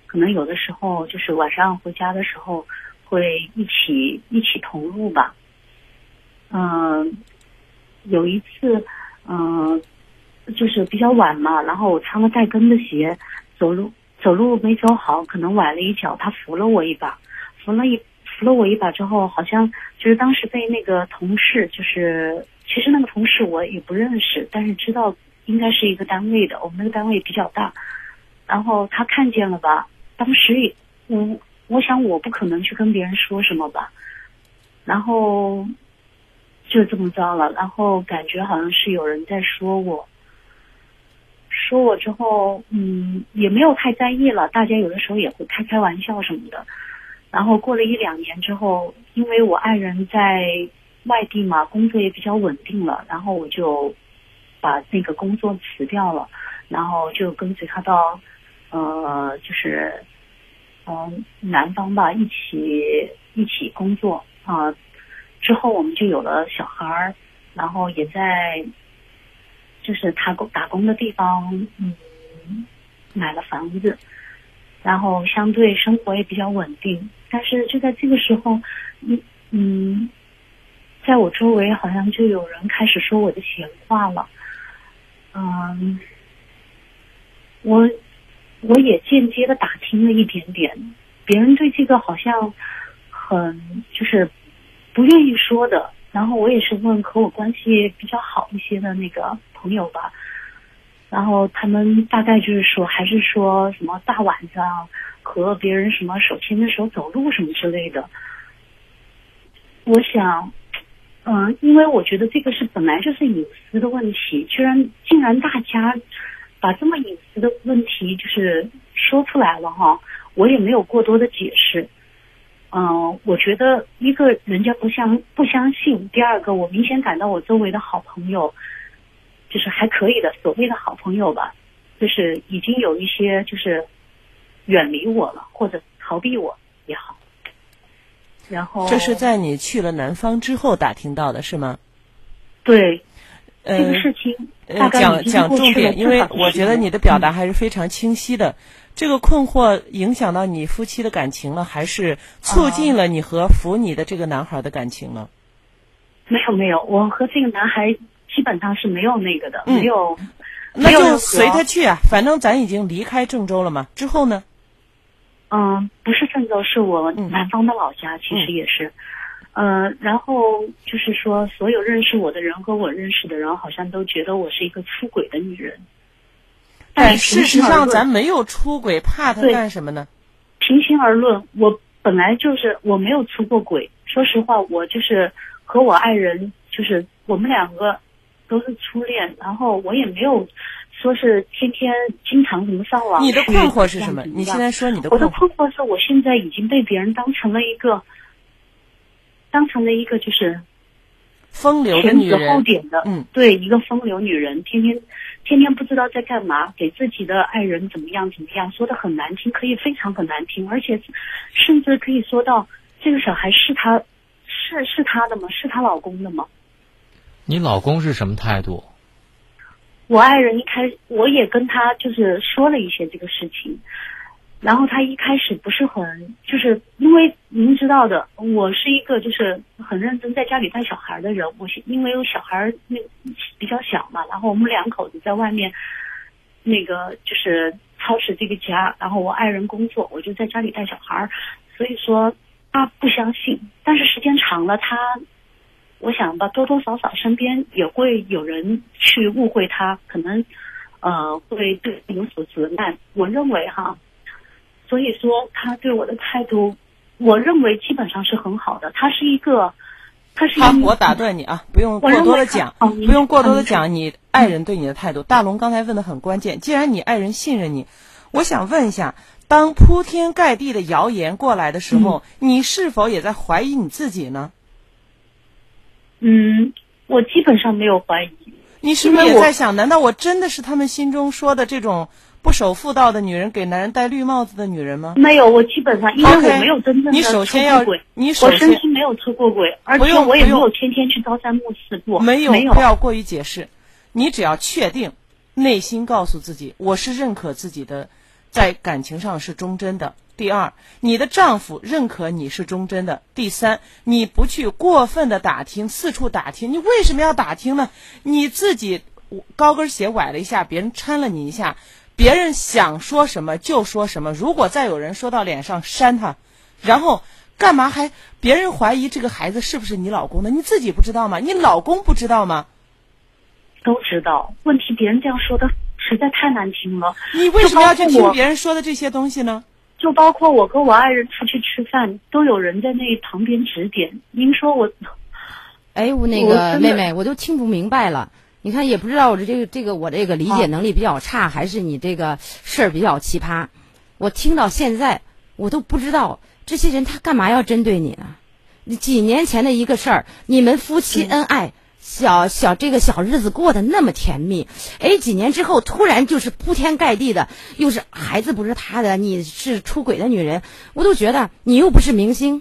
可能有的时候就是晚上回家的时候会一起一起同路吧。嗯，有一次，嗯，就是比较晚嘛，然后我穿了带跟的鞋，走路走路没走好，可能崴了一脚，他扶了我一把，扶了一扶了我一把之后，好像就是当时被那个同事，就是其实那个同事我也不认识，但是知道应该是一个单位的，我们那个单位比较大，然后他看见了吧，当时也我我想我不可能去跟别人说什么吧，然后就这么着了，然后感觉好像是有人在说我。说我之后，嗯，也没有太在意了。大家有的时候也会开开玩笑什么的。然后过了一两年之后，因为我爱人在外地嘛，工作也比较稳定了，然后我就把那个工作辞掉了，然后就跟随他到呃，就是、呃男方吧，一起一起工作啊、之后我们就有了小孩儿，然后也在就是他工打工的地方，嗯，买了房子，然后相对生活也比较稳定。但是就在这个时候，嗯嗯，在我周围好像就有人开始说我的闲话了，嗯，我我也间接的打听了一点点，别人对这个好像很就是不愿意说的。然后我也是问和我关系比较好一些的那个朋友吧，然后他们大概就是说，还是说什么大晚上和别人什么手牵着手走路什么之类的。我想，嗯、因为我觉得这个是本来就是隐私的问题，居然竟然大家把这么隐私的问题就是说出来了哈，我也没有过多的解释。嗯、我觉得一个人家不相不相信，第二个我明显感到我周围的好朋友，就是还可以的所谓的好朋友吧，就是已经有一些就是远离我了，或者逃避我也好。然后这是在你去了南方之后打听到的是吗？对呃这个事情呃大概讲讲重点，因为我觉得你的表达还是非常清晰的。这个困惑影响到你夫妻的感情了，还是促进了你和扶你的这个男孩的感情了？没有没有，我和这个男孩基本上是没有那个的，嗯没有。那就随他去啊，反正咱已经离开郑州了嘛。之后呢？嗯，不是郑州，是我南方的老家，其实也是。呃，然后就是说，所有认识我的人和我认识的人，好像都觉得我是一个出轨的女人。但事实上，咱没有出轨，怕他对干什么呢？平心而论，我本来就是我没有出过轨。说实话，我就是和我爱人，就是我们两个都是初恋，然后我也没有说是天天经常什么上网。你的困惑是什么你现在说你的我的困困惑是我现在已经被别人当成了一个，当成了一个就是风流的前子后女人，点的，嗯，对，一个风流女人，天天天天不知道在干嘛，给自己的爱人怎么样怎么样，说的很难听，可以非常很难听，而且甚至可以说到这个小孩是他是是他的吗？是她老公的吗？你老公是什么态度？我爱人一开，我也跟他就是说了一些这个事情，然后他一开始不是很，就是因为您知道的，我是一个就是很认真在家里带小孩的人，我因为有小孩那比较小嘛，然后我们两口子在外面那个就是操持这个家，然后我爱人工作，我就在家里带小孩，所以说他不相信，但是时间长了，他我想吧，多多少少身边也会有人去误会他，可能呃会对有所责难。我认为哈，所以说他对我的态度，我认为基本上是很好的。他是一个，他是一好，个我打断你啊，不用过多的讲，哦不用过多的嗯讲你爱人对你的态度。大龙刚才问的很关键，既然你爱人信任你，我想问一下，当铺天盖地的谣言过来的时候，你是否也在怀疑你自己呢？嗯，我基本上没有怀疑。你是不是也在想，难道我真的是他们心中说的这种不守妇道的女人，给男人戴绿帽子的女人吗？没有，我基本上因为我没有真正的你首先要出过轨，你首我身先心没有出过轨，而且我也没有天天去朝三暮四过，没有没有不要过于解释，你只要确定，内心告诉自己，我是认可自己的，在感情上是忠贞的。第二，你的丈夫认可你是忠贞的。第三，你不去过分的打听，四处打听，你为什么要打听呢？你自己高跟鞋崴了一下，别人搀了你一下，别人想说什么就说什么。如果再有人说到脸上，扇他，然后干嘛还别人怀疑这个孩子是不是你老公的？你自己不知道吗？你老公不知道吗？都知道。问题别人这样说的实在太难听了。你为什么要去听别人说的这些东西呢？就包括我跟我爱人出去吃饭，都有人在那旁边指点。您说我，哎，我那个妹妹，我都听不明白了。你看，也不知道我这这个这个我这个理解能力比较差，还是你这个事儿比较奇葩。我听到现在，我都不知道这些人他干嘛要针对你呢？你几年前的一个事儿，你们夫妻恩爱，小小这个小日子过得那么甜蜜，哎，几年之后突然就是铺天盖地的，又是孩子不是他的，你是出轨的女人，我都觉得你又不是明星，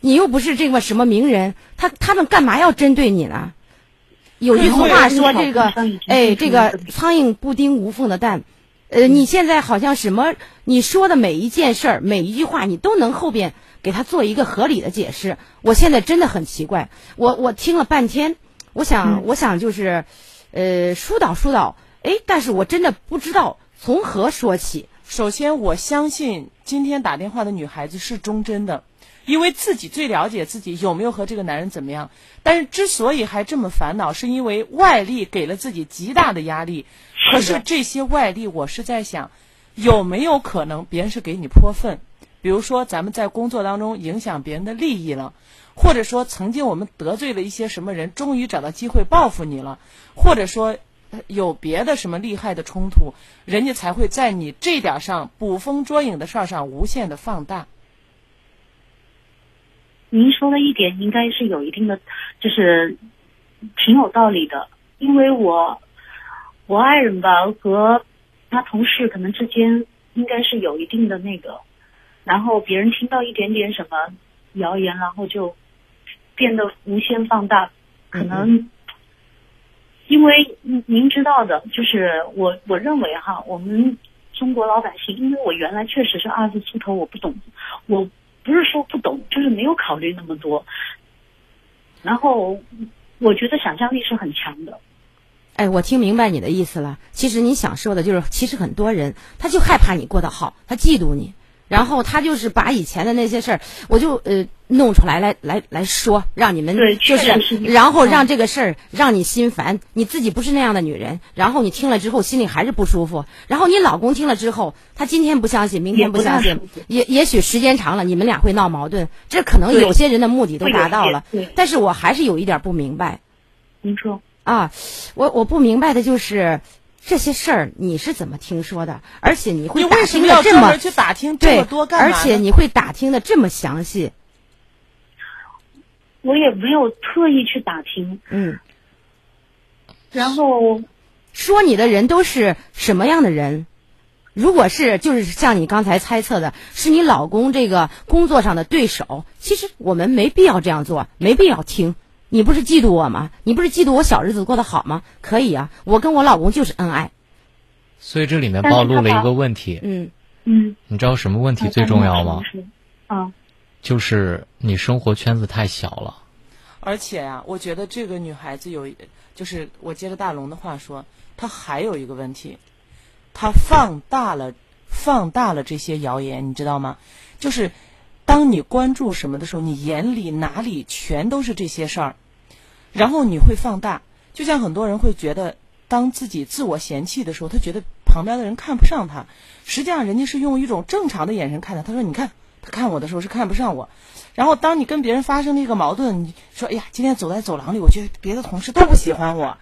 你又不是这个什么名人，他他们干嘛要针对你呢？有句俗话说这个，哎，这个苍蝇不叮无缝的蛋。呃，你现在好像什么你说的每一件事儿、每一句话，你都能后边给他做一个合理的解释。我现在真的很奇怪，我我听了半天，我想、我想就是，呃，疏导疏导，哎，但是我真的不知道从何说起。首先，我相信今天打电话的女孩子是忠贞的，因为自己最了解自己有没有和这个男人怎么样。但是之所以还这么烦恼，是因为外力给了自己极大的压力。可是这些外力，我是在想，有没有可能别人是给你泼粪？比如说咱们在工作当中影响别人的利益了，或者说曾经我们得罪了一些什么人，终于找到机会报复你了，或者说呃有别的什么厉害的冲突，人家才会在你这点儿上捕风捉影的事儿上无限的放大。您说的一点应该是有一定的，就是挺有道理的。因为我我爱人吧和他同事可能之间应该是有一定的那个，然后别人听到一点点什么谣言，然后就变得无限放大，可能。因为您您知道的，就是我我认为哈，我们中国老百姓，因为我原来确实是二十出头，我不懂，我不是说不懂，就是没有考虑那么多。然后我觉得想象力是很强的。哎，我听明白你的意思了。其实你想说的就是，其实很多人他就害怕你过得好，他嫉妒你，然后他就是把以前的那些事儿，我就呃弄出来来来来说，让你们就是是，然后让这个事儿让你心烦，你自己不是那样的女人，然后你听了之后心里还是不舒服，然后你老公听了之后，他今天不相信，明天不相信也也许时间长了，你们俩会闹矛盾，这可能有些人的目的都达到了但是我还是有一点不明白。您说。啊，我我不明白的就是这些事儿你是怎么听说的？而且你会打你为什听的这么去打听这么多干嘛？而且你会打听的这么详细。我也没有特意去打听，嗯，然后说你的人都是什么样的人？如果是就是像你刚才猜测的，是你老公这个工作上的对手，其实我们没必要这样做，没必要听。你不是嫉妒我吗？你不是嫉妒我小日子过得好吗？可以啊，我跟我老公就是恩爱。所以这里面暴露了一个问题，嗯嗯，你知道什么问题最重要吗？啊，就是你生活圈子太小了。而且呀、我觉得这个女孩子有，就是我接着大龙的话说，她还有一个问题，她放大了放大了这些谣言，你知道吗？就是当你关注什么的时候，你眼里哪里全都是这些事儿，然后你会放大。就像很多人会觉得，当自己自我嫌弃的时候，他觉得旁边的人看不上他，实际上人家是用一种正常的眼神看他。他说：“你看，他看我的时候是看不上我。”然后当你跟别人发生了一个矛盾，你说：“哎呀，今天走在走廊里，我觉得别的同事都不喜欢我。”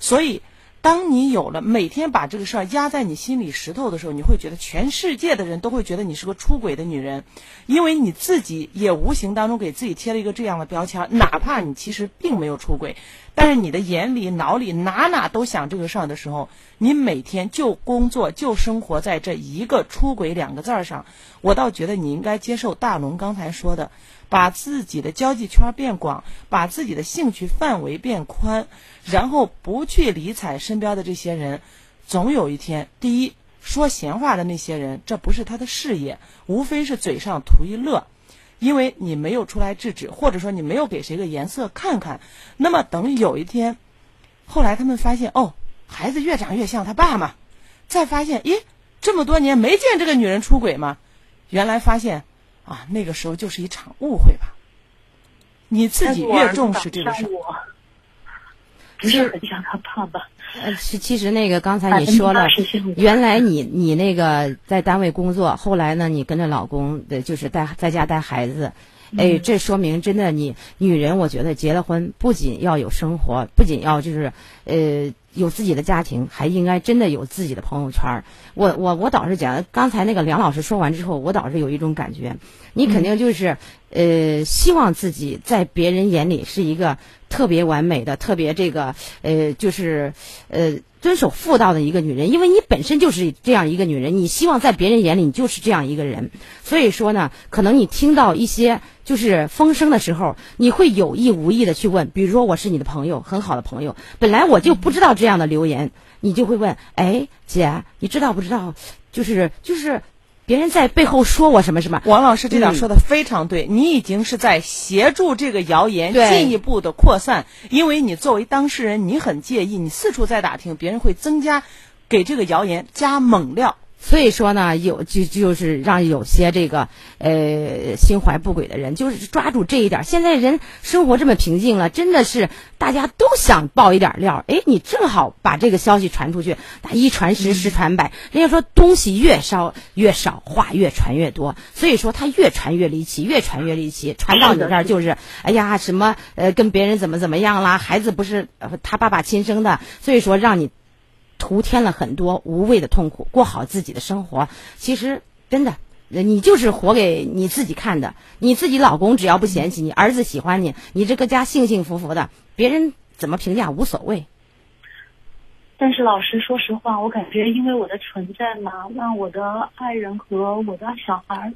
所以当你有了每天把这个事儿压在你心里石头的时候，你会觉得全世界的人都会觉得你是个出轨的女人，因为你自己也无形当中给自己贴了一个这样的标签，哪怕你其实并没有出轨，但是你的眼里、脑里哪哪都想这个事儿的时候，你每天就工作就生活在这一个出轨两个字儿上，我倒觉得你应该接受大龙刚才说的。把自己的交际圈变广，把自己的兴趣范围变宽，然后不去理睬身边的这些人，总有一天，第一说闲话的那些人，这不是他的事业，无非是嘴上图一乐，因为你没有出来制止，或者说你没有给谁个颜色看看，那么等有一天，后来他们发现哦，孩子越长越像他爸嘛，再发现咦，这么多年没见这个女人出轨嘛？原来发现。啊，那个时候就是一场误会吧。你自己越重视这个事，不是很像他爸爸。呃，其其实那个刚才你说了，原来你你那个在单位工作，后来呢，你跟着老公的就是带在家带孩子。哎，这说明真的，你女人，我觉得结了婚不仅要有生活，不仅要就是呃有自己的家庭，还应该真的有自己的朋友圈。我我我倒是讲，刚才那个梁老师说完之后，我倒是有一种感觉，你肯定就是呃希望自己在别人眼里是一个特别完美的、特别这个呃就是呃。遵守妇道的一个女人，因为你本身就是这样一个女人，你希望在别人眼里你就是这样一个人，所以说呢，可能你听到一些就是风声的时候，你会有意无意的去问，比如说我是你的朋友，很好的朋友，本来我就不知道这样的留言，你就会问，哎，姐，你知道不知道？就是就是。别人在背后说我什么什么？王老师这点说的非常对，你已经是在协助这个谣言进一步的扩散，因为你作为当事人，你很介意，你四处在打听，别人会增加给这个谣言加猛料。所以说呢，有就就是让有些这个呃心怀不轨的人，就是抓住这一点。现在人生活这么平静了，真的是大家都想爆一点料。哎，你正好把这个消息传出去，一传十，十传百。人家说东西越烧越少，话越传越多，所以说他越传越离奇，越传越离奇，传到你这儿就是 哎呀什么呃跟别人怎么怎么样啦，孩子不是他爸爸亲生的，所以说让你。徒添了很多无谓的痛苦，过好自己的生活。其实真的，你就是活给你自己看的。你自己老公只要不嫌弃你，儿子喜欢你，你这个家幸幸福福的，别人怎么评价无所谓。但是老师，说实话，我感觉因为我的存在嘛，让我的爱人和我的小孩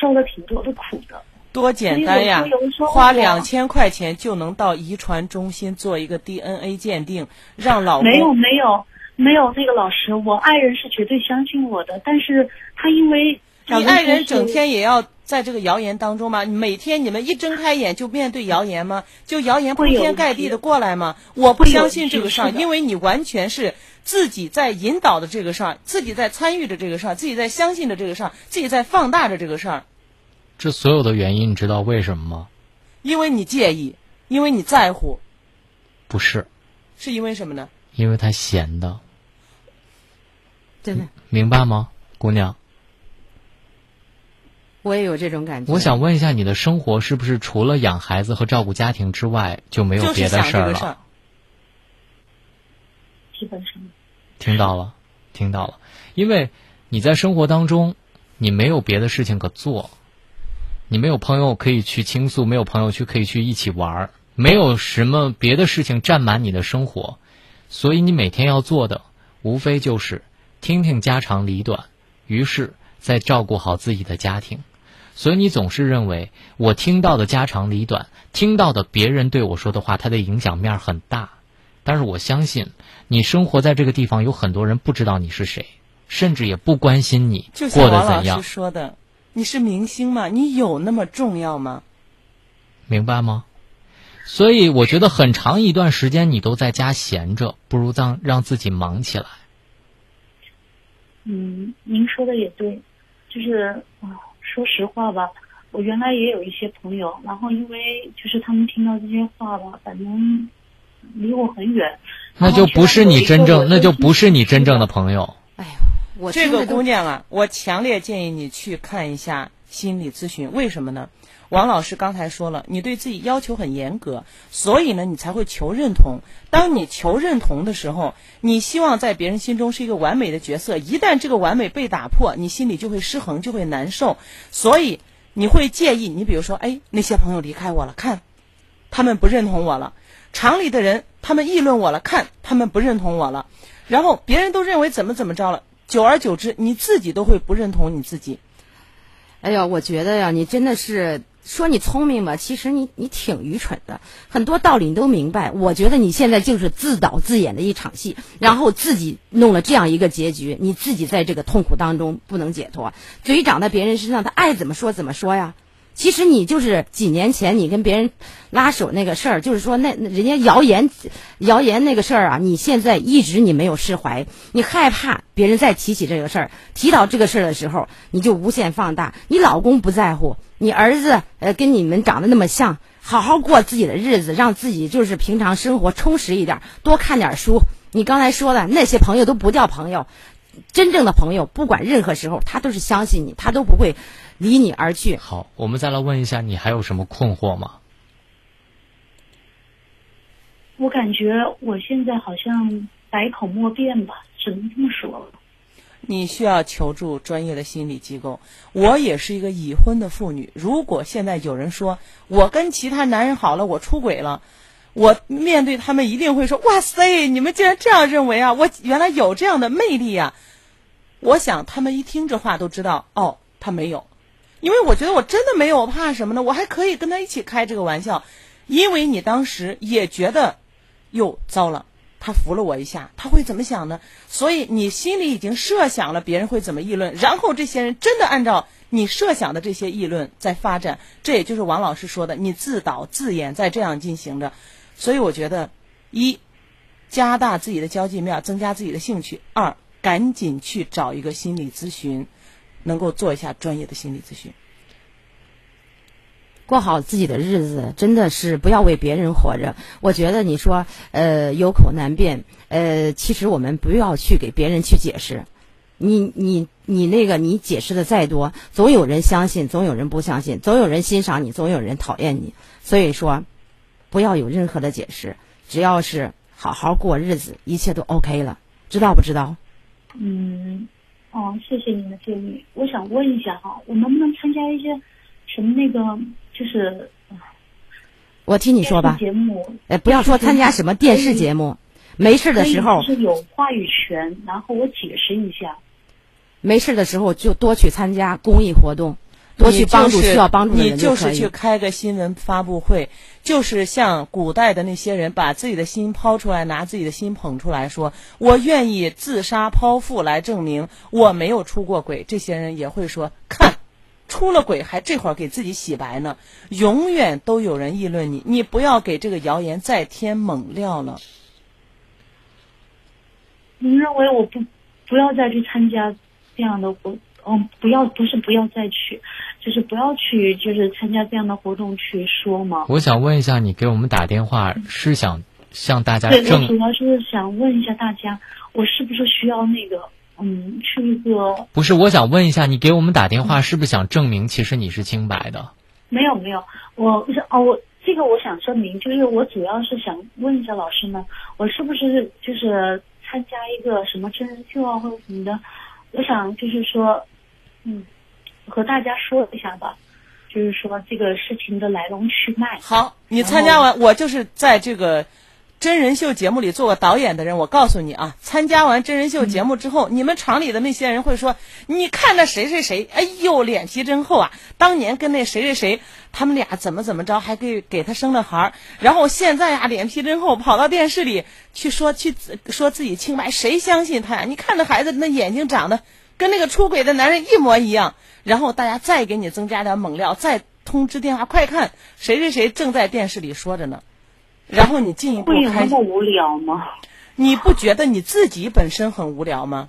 受了挺多的苦的。多简单呀！花两千块钱就能到遗传中心做一个 DNA 鉴定，让老公没有没有。没有那个老师，我爱人是绝对相信我的，但是他因为你爱人整天也要在这个谣言当中吗？每天你们一睁开眼就面对谣言吗？就谣言铺天盖地的过来吗？我不相信这个事儿，因为你完全是自己在引导的这个事儿，自己在参与着这个事儿，自己在相信着这个事儿，自己在放大着这个事儿。这所有的原因你知道为什么吗？因为你介意，因为你在乎。不是。是因为什么呢？因为他闲的，真的明白吗，姑娘？我也有这种感觉。我想问一下，你的生活是不是除了养孩子和照顾家庭之外，就没有别的事儿了？基本上。听到了，听到了。因为你在生活当中，你没有别的事情可做，你没有朋友可以去倾诉，没有朋友去可以去一起玩儿，没有什么别的事情占满你的生活。所以你每天要做的，无非就是听听家长里短，于是再照顾好自己的家庭。所以你总是认为我听到的家长里短，听到的别人对我说的话，它的影响面很大。但是我相信，你生活在这个地方，有很多人不知道你是谁，甚至也不关心你过得怎样。说的，你是明星吗？你有那么重要吗？明白吗？所以我觉得很长一段时间你都在家闲着，不如让让自己忙起来。嗯，您说的也对，就是啊，说实话吧，我原来也有一些朋友，然后因为就是他们听到这些话吧，反正离我很远。那就不是你真正，那就不是你真正的朋友。哎呀，我这个姑娘啊，我强烈建议你去看一下心理咨询。为什么呢？王老师刚才说了，你对自己要求很严格，所以呢，你才会求认同。当你求认同的时候，你希望在别人心中是一个完美的角色，一旦这个完美被打破，你心里就会失衡，就会难受，所以你会介意。你比如说，哎，那些朋友离开我了，看，他们不认同我了；厂里的人他们议论我了，看，他们不认同我了。然后别人都认为怎么怎么着了，久而久之，你自己都会不认同你自己。哎呀，我觉得呀，你真的是说你聪明吧，其实你你挺愚蠢的，很多道理你都明白。我觉得你现在就是自导自演的一场戏，然后自己弄了这样一个结局，你自己在这个痛苦当中不能解脱，嘴长在别人身上，他爱怎么说怎么说呀。其实你就是几年前你跟别人拉手那个事儿，就是说那人家谣言谣言那个事儿啊，你现在一直你没有释怀，你害怕别人再提起这个事儿，提到这个事儿的时候，你就无限放大。你老公不在乎，你儿子呃跟你们长得那么像，好好过自己的日子，让自己就是平常生活充实一点，多看点书。你刚才说的那些朋友都不叫朋友，真正的朋友，不管任何时候，他都是相信你，他都不会。离你而去。好，我们再来问一下，你还有什么困惑吗？我感觉我现在好像百口莫辩吧，只能这么说了。你需要求助专业的心理机构。我也是一个已婚的妇女，如果现在有人说我跟其他男人好了，我出轨了，我面对他们一定会说：“哇塞，你们竟然这样认为啊！我原来有这样的魅力呀！”我想他们一听这话都知道，哦，他没有。因为我觉得我真的没有，怕什么呢？我还可以跟他一起开这个玩笑，因为你当时也觉得，哟，糟了，他扶了我一下，他会怎么想呢？所以你心里已经设想了别人会怎么议论，然后这些人真的按照你设想的这些议论在发展，这也就是王老师说的，你自导自演在这样进行着。所以我觉得，一，加大自己的交际面，增加自己的兴趣；二，赶紧去找一个心理咨询。能够做一下专业的心理咨询，过好自己的日子，真的是不要为别人活着。我觉得你说，呃，有口难辩，呃，其实我们不要去给别人去解释。你你你那个，你解释的再多，总有人相信，总有人不相信，总有人欣赏你，总有人讨厌你。所以说，不要有任何的解释，只要是好好过日子，一切都 OK 了，知道不知道？嗯。哦，谢谢您的建议。我想问一下哈，我能不能参加一些什么那个就是？我听你说吧。节目。哎，不要说参加什么电视节目，没事的时候。是有话语权，然后我解释一下。没事的时候就多去参加公益活动。多去帮助需要帮助的人你就是去开个新闻发布会，就是像古代的那些人，把自己的心抛出来，拿自己的心捧出来说：“我愿意自杀剖腹来证明我没有出过轨。”这些人也会说：“看，出了轨还这会儿给自己洗白呢。”永远都有人议论你，你不要给这个谣言再添猛料了。您认为我不不要再去参加这样的活？嗯，不要，不是不要再去。就是不要去，就是参加这样的活动去说嘛？我想问一下，你给我们打电话是想向大家对，我主要是想问一下大家，我是不是需要那个，嗯，去一个？不是，我想问一下，你给我们打电话是不是想证明其实你是清白的？没有没有，我是哦，我这个我想证明，就是我主要是想问一下老师们，我是不是就是参加一个什么真人秀啊或者什么的？我想就是说，嗯。和大家说一下吧，就是说这个事情的来龙去脉。好，你参加完，我就是在这个真人秀节目里做过导演的人。我告诉你啊，参加完真人秀节目之后，你们厂里的那些人会说：“你看那谁谁谁，哎呦，脸皮真厚啊！当年跟那谁谁谁，他们俩怎么怎么着，还给给他生了孩儿。然后现在呀，脸皮真厚，跑到电视里去说去说自己清白，谁相信他呀？你看那孩子那眼睛长得跟那个出轨的男人一模一样。”然后大家再给你增加点猛料，再通知电话，快看谁谁谁正在电视里说着呢。然后你进一步开。会那么无聊吗？你不觉得你自己本身很无聊吗？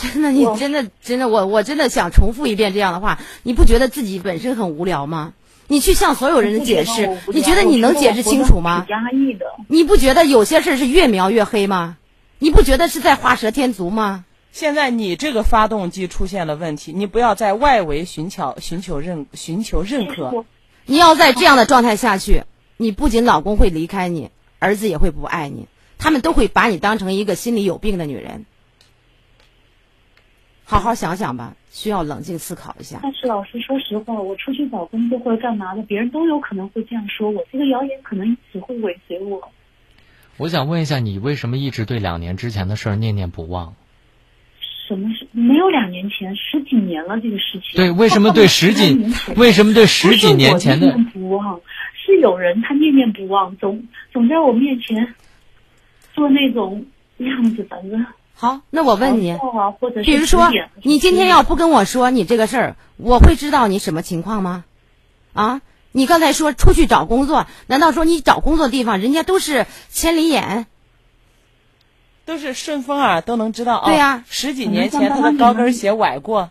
真的，你真的真的，我我真的想重复一遍这样的话。你不觉得自己本身很无聊吗？你去向所有人解释，你觉得你能解释清楚吗？压抑的。你不觉得有些事是越描越黑吗？你不觉得是在画蛇添足吗？现在你这个发动机出现了问题，你不要在外围寻求寻求认寻求认可。你要在这样的状态下去，你不仅老公会离开你，儿子也会不爱你，他们都会把你当成一个心里有病的女人。好好想想吧，需要冷静思考一下。但是老师，说实话，我出去找工作或者干嘛的，别人都有可能会这样说我，这个谣言可能因此会尾随我。我想问一下，你为什么一直对两年之前的事儿念念不忘？什么是没有两年前，十几年了这个事情。对，为什么对十几？为什么对十几年前的？念念不忘，是有人他念念不忘，总总在我面前做那种样子，反正。好，那我问你，比如说，你今天要不跟我说你这个事儿，我会知道你什么情况吗？啊，你刚才说出去找工作，难道说你找工作的地方人家都是千里眼，都是顺风耳都能知道啊？对呀、哦，十几年前他的高跟鞋崴过。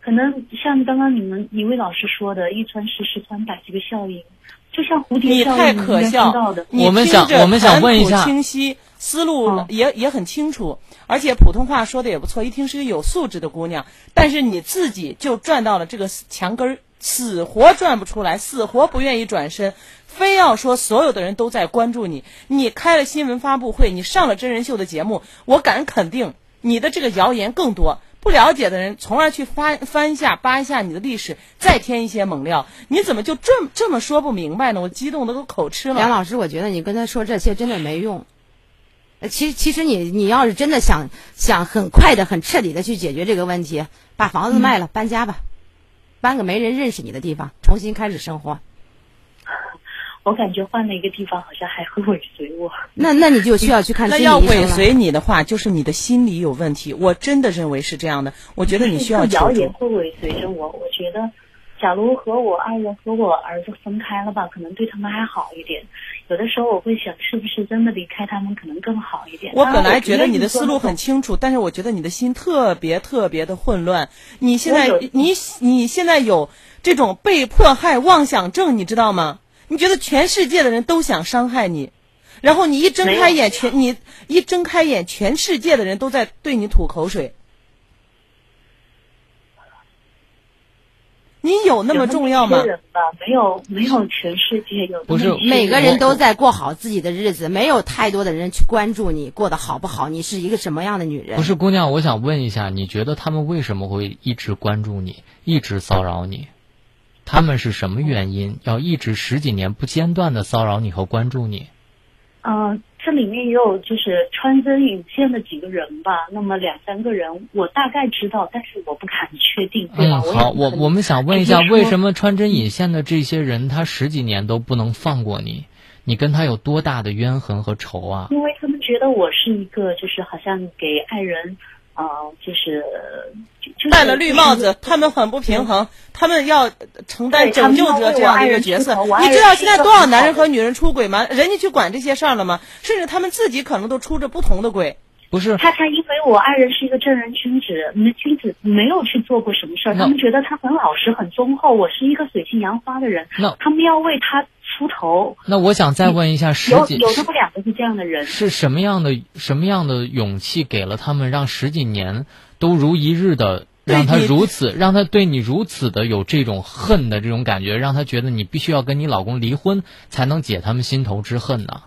可能像刚刚你们一位老师说的“一传十，十传百”这个效应，就像蝴蝶效应你太可笑。我们想，我们想问一下，清晰思路也、也很清楚，而且普通话说的也不错，一听是个有素质的姑娘。但是你自己就转到了这个墙根儿，死活转不出来，死活不愿意转身，非要说所有的人都在关注你。你开了新闻发布会，你上了真人秀的节目，我敢肯定你的这个谣言更多。不了解的人，从而去翻翻一下、扒一下你的历史，再添一些猛料，你怎么就这么这么说不明白呢？我激动的都口吃了。梁老师，我觉得你跟他说这些真的没用。其其实你你要是真的想想很快的、很彻底的去解决这个问题，把房子卖了，搬家吧，搬个没人认识你的地方，重新开始生活。我感觉换了一个地方，好像还会尾随我。那那你就需要去看心理了那要尾随你的话，就是你的心理有问题。我真的认为是这样的。我觉得你需要谣言会尾随着我。我觉得，假如和我爱人和我儿子分开了吧，可能对他们还好一点。有的时候我会想，是不是真的离开他们可能更好一点？我本来觉得你的思路很清楚，但是我觉得你的心特别特别的混乱。你现在你你现在有这种被迫害妄想症，你知道吗？你觉得全世界的人都想伤害你，然后你一睁开眼，全你一睁开眼，全世界的人都在对你吐口水。你有那么重要吗？人吧，没有，没有全世界有。不是每个人都在过好自己的日子，没有太多的人去关注你过得好不好，你是一个什么样的女人？不是姑娘，我想问一下，你觉得他们为什么会一直关注你，一直骚扰你？他们是什么原因要一直十几年不间断的骚扰你和关注你？嗯、呃，这里面也有就是穿针引线的几个人吧，那么两三个人我大概知道，但是我不敢确定，对吧？嗯，好，我我们想问一下，为什么穿针引线的这些人他十几年都不能放过你？你跟他有多大的冤痕和仇啊？因为他们觉得我是一个就是好像给爱人，呃，就是就就是戴了绿帽子，他们很不平衡，他们要承担拯救者这样的一个角色你知道现在多少男人和女人出轨吗？人家去管这些事儿了吗？甚至他们自己可能都出着不同的轨。不是他他因为我爱人是一个正人君子，那君子没有去做过什么事儿，那他们觉得他很老实、很忠厚，我是一个水性杨花的人那，他们要为他出头。那我想再问一下，十几有有那么两个是这样的人，是什么样的什么样的勇气给了他们，让十几年都如一日的让他如此，让他对你如此的有这种恨的这种感觉，让他觉得你必须要跟你老公离婚才能解他们心头之恨呢？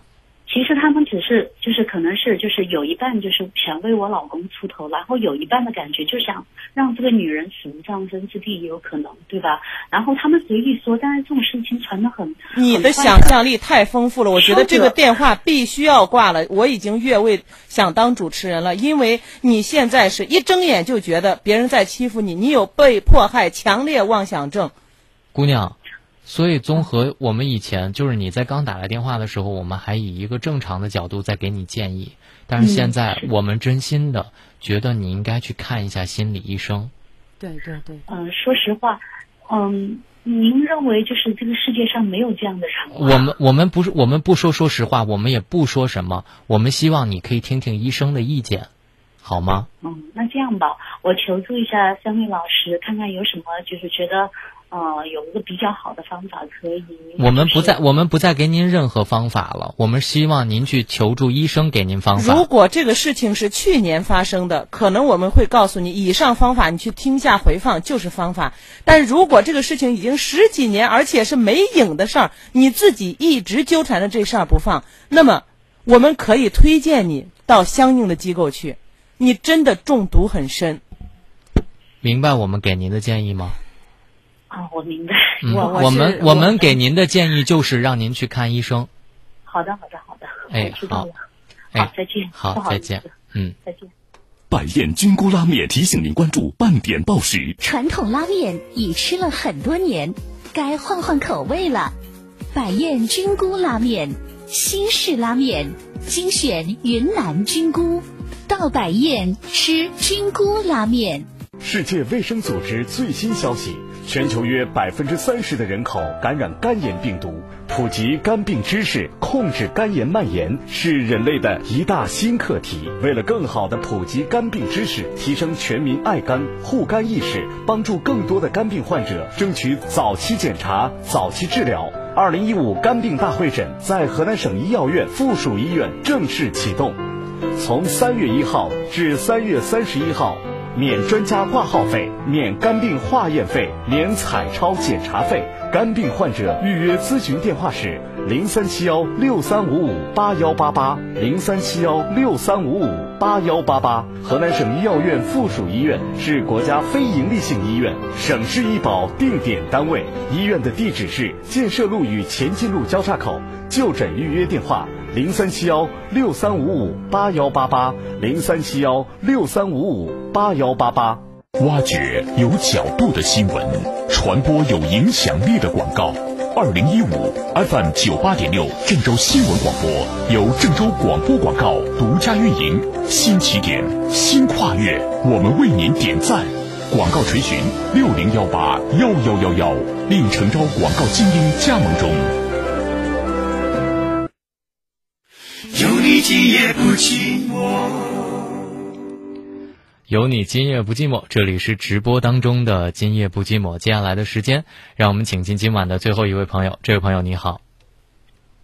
其实他们只是就是可能是就是有一半就是想为我老公出头，然后有一半的感觉就想让这个女人死无葬身之地，也有可能，对吧？然后他们随意说，但是这种事情传的很，你的想象力太丰富了，我觉得这个电话必须要挂了。我已经越位想当主持人了，因为你现在是一睁眼就觉得别人在欺负你，你有被迫害强烈妄想症。姑娘，所以综合我们以前就是你在刚打来电话的时候，我们还以一个正常的角度在给你建议，但是现在我们真心的觉得你应该去看一下心理医生。对对对，嗯、说实话，嗯，您认为就是这个世界上没有这样的人吗？我们我们不是我们不说说实话，我们也不说什么，我们希望你可以听听医生的意见，好吗？嗯，那这样吧，我求助一下三位老师，看看有什么就是觉得呃，有一个比较好的方法可以。我们不再我们不再给您任何方法了，我们希望您去求助医生给您方法。如果这个事情是去年发生的，可能我们会告诉你，以上方法你去听下回放就是方法。但如果这个事情已经十几年，而且是没影的事儿，你自己一直纠缠着这事儿不放，那么我们可以推荐你到相应的机构去。你真的中毒很深，明白我们给您的建议吗？啊，我明白。嗯，我我们我们给您的建议就是让您去看医生。好的，好的，好的。哎知道了。哎好，再见。好，好再见。嗯。再见。百宴菌菇拉面提醒您关注半点报时。传统拉面已吃了很多年，该换换口味了。百宴菌菇拉面，新式拉面，精选云南菌菇，到百宴吃菌菇拉面。世界卫生组织最新消息：全球约百分之三十的人口感染肝炎病毒。普及肝病知识，控制肝炎蔓延，是人类的一大新课题。为了更好地普及肝病知识，提升全民爱肝护肝意识，帮助更多的肝病患者争取早期检查、早期治疗。二零一五肝病大会诊在河南省医药院附属医院正式启动，从三月一号至三月三十一号。免专家挂号费，免肝病化验费，免彩超检查费。肝病患者预约咨询电话是零三七幺六三五五八幺八八零三七幺六三五五八幺八八。河南省医药院附属医院是国家非营利性医院，省市医保定点单位。医院的地址是建设路与前进路交叉口。就诊预约电话。零三七幺六三五五八幺八八，零三七幺六三五五八幺八八。挖掘有角度的新闻，传播有影响力的广告。二零一五 FM 九八点六郑州新闻广播由郑州广播广告独家运营，新起点，新跨越，我们为您点赞。广告垂询六零幺八幺幺幺幺，令诚招广告精英加盟中。有你今夜不寂寞。有你今夜不寂寞，这里是直播当中的今夜不寂寞。接下来的时间，让我们请进今晚的最后一位朋友。这位朋友你好，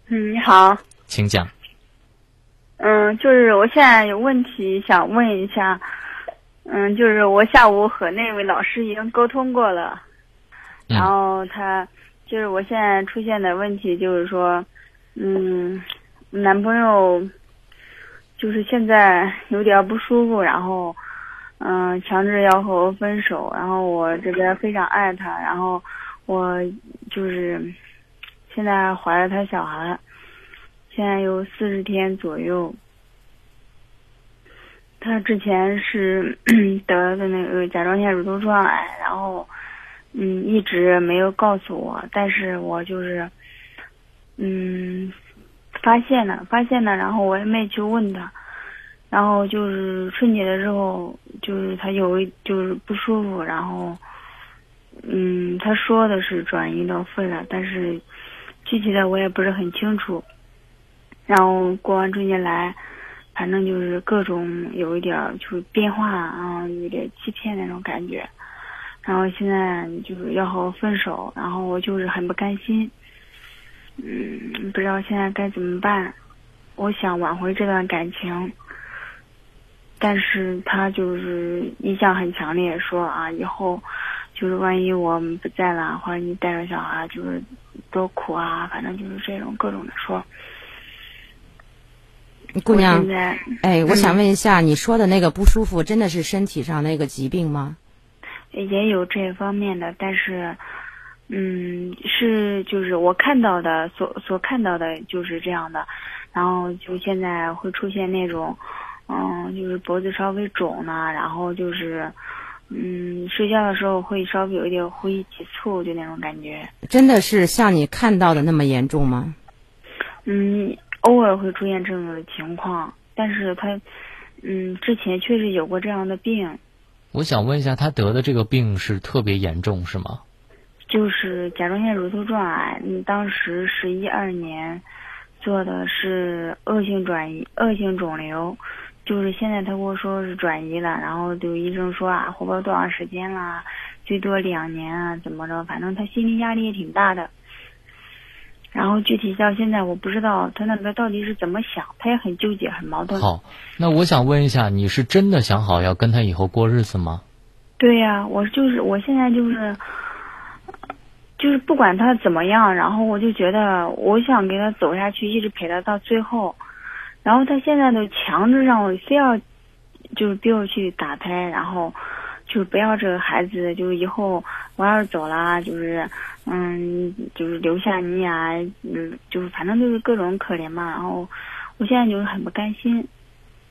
嗯，你好，请讲。嗯，就是我现在有问题想问一下，嗯，就是我下午和那位老师已经沟通过了，嗯然后他就是我现在出现的问题就是说，嗯，男朋友就是现在有点不舒服，然后嗯，强制要和我分手，然后我这边非常爱他，然后我就是现在怀了他小孩。现在有四十天左右。他之前是 得的那个甲状腺乳头状癌，然后嗯一直没有告诉我，但是我就是嗯发现了，发现了，然后我也没去问他，然后就是春节的时候，就是他有一就是不舒服，然后嗯他说的是转移到肺了，但是具体的我也不是很清楚。然后过完春节来，反正就是各种有一点就是变化啊，有点欺骗那种感觉。然后现在就是要和我分手，然后我就是很不甘心，嗯，不知道现在该怎么办。我想挽回这段感情，但是他就是意向很强烈，说啊以后就是万一我们不在了，或者你带着小孩，就是多苦啊，反正就是这种各种的说。姑娘现在，哎，我想嗯问一下，你说的那个不舒服，真的是身体上那个疾病吗？也有这方面的，但是，嗯，是就是我看到的，所所看到的就是这样的，然后就现在会出现那种，嗯，就是脖子稍微肿呢，然后就是，嗯，睡觉的时候会稍微有一点呼吸急促，就那种感觉，真的是像你看到的那么严重吗？嗯，偶尔会出现这种的情况，但是他，嗯，之前确实有过这样的病，我想问一下，他得的这个病是特别严重是吗？就是甲状腺乳头状癌，嗯，当时十一二年做的是恶性转移、恶性肿瘤，就是现在他跟我说是转移了，然后就医生说啊，活不了多长时间啦，最多两年啊，怎么着？反正他心理压力也挺大的。然后具体到现在，我不知道他那边到底是怎么想，他也很纠结，很矛盾。好，那我想问一下，你是真的想好要跟他以后过日子吗？对呀、我就是我现在就是，就是不管他怎么样，然后我就觉得我想给他走下去，一直陪他到最后。然后他现在都强制让我非要，就是逼我去打胎，然后就是不要这个孩子，就是以后我要是走了，就是嗯，就是留下你呀、嗯，就是反正就是各种可怜嘛。然后我现在就是很不甘心。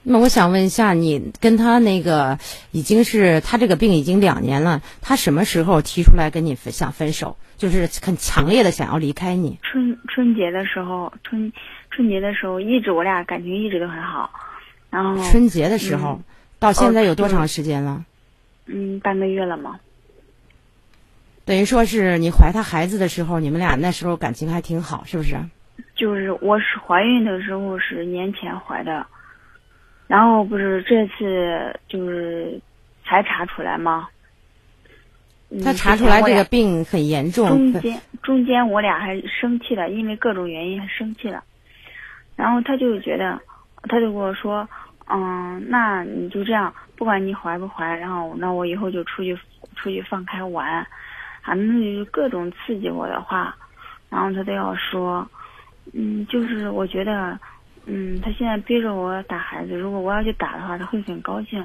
那我想问一下，你跟他那个已经是他这个病已经两年了，他什么时候提出来跟你分想分手？就是很强烈的想要离开你。春春节的时候，春春节的时候，一直我俩感情一直都很好。然后春节的时候，嗯到现在有多哦长时间了？嗯，半个月了嘛。等于说是你怀他孩子的时候，你们俩那时候感情还挺好，是不是？就是我是怀孕的时候是年前怀的，然后不是这次就是才查出来吗？嗯他查出来这个病很严重中，间中间我俩还生气了，因为各种原因还生气了。然后他就觉得，他就跟我说，嗯，那你就这样，不管你怀不怀，然后那我以后就出去出去放开玩，反正就是各种刺激我的话，然后他都要说，嗯，就是我觉得，嗯，他现在逼着我打孩子，如果我要去打的话，他会很高兴；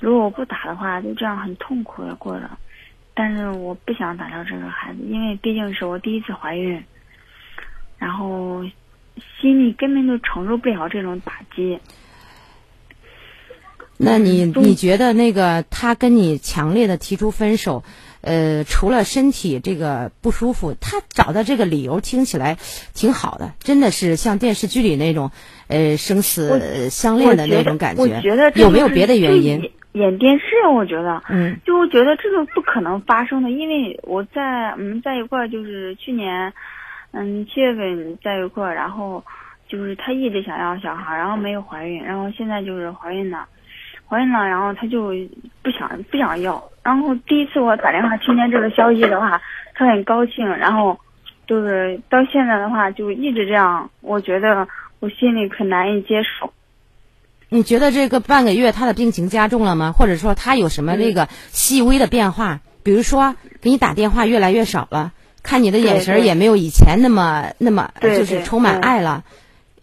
如果我不打的话，就这样很痛苦的过着。但是我不想打掉这个孩子，因为毕竟是我第一次怀孕，然后心里根本就承受不了这种打击。那你你觉得那个他跟你强烈的提出分手，呃，除了身体这个不舒服，他找的这个理由听起来挺好的，真的是像电视剧里那种，呃，生死呃相恋的那种感我觉得有没有别的原因？演演电视，我觉得，嗯，就我觉得这个不可能发生的，因为我在我们在一块儿，就是去年，嗯，七月份在一块儿，然后就是他一直想要小孩，然后没有怀孕，然后现在就是怀孕了，怀孕了，然后他就不想不想要，然后第一次我打电话听见这个消息的话，他很高兴，然后就是到现在的话就一直这样，我觉得我心里很难以接受。你觉得这个半个月他的病情加重了吗？或者说他有什么这嗯个细微的变化？比如说给你打电话越来越少了，看你的眼神也没有以前那么那么就是充满嗯爱了。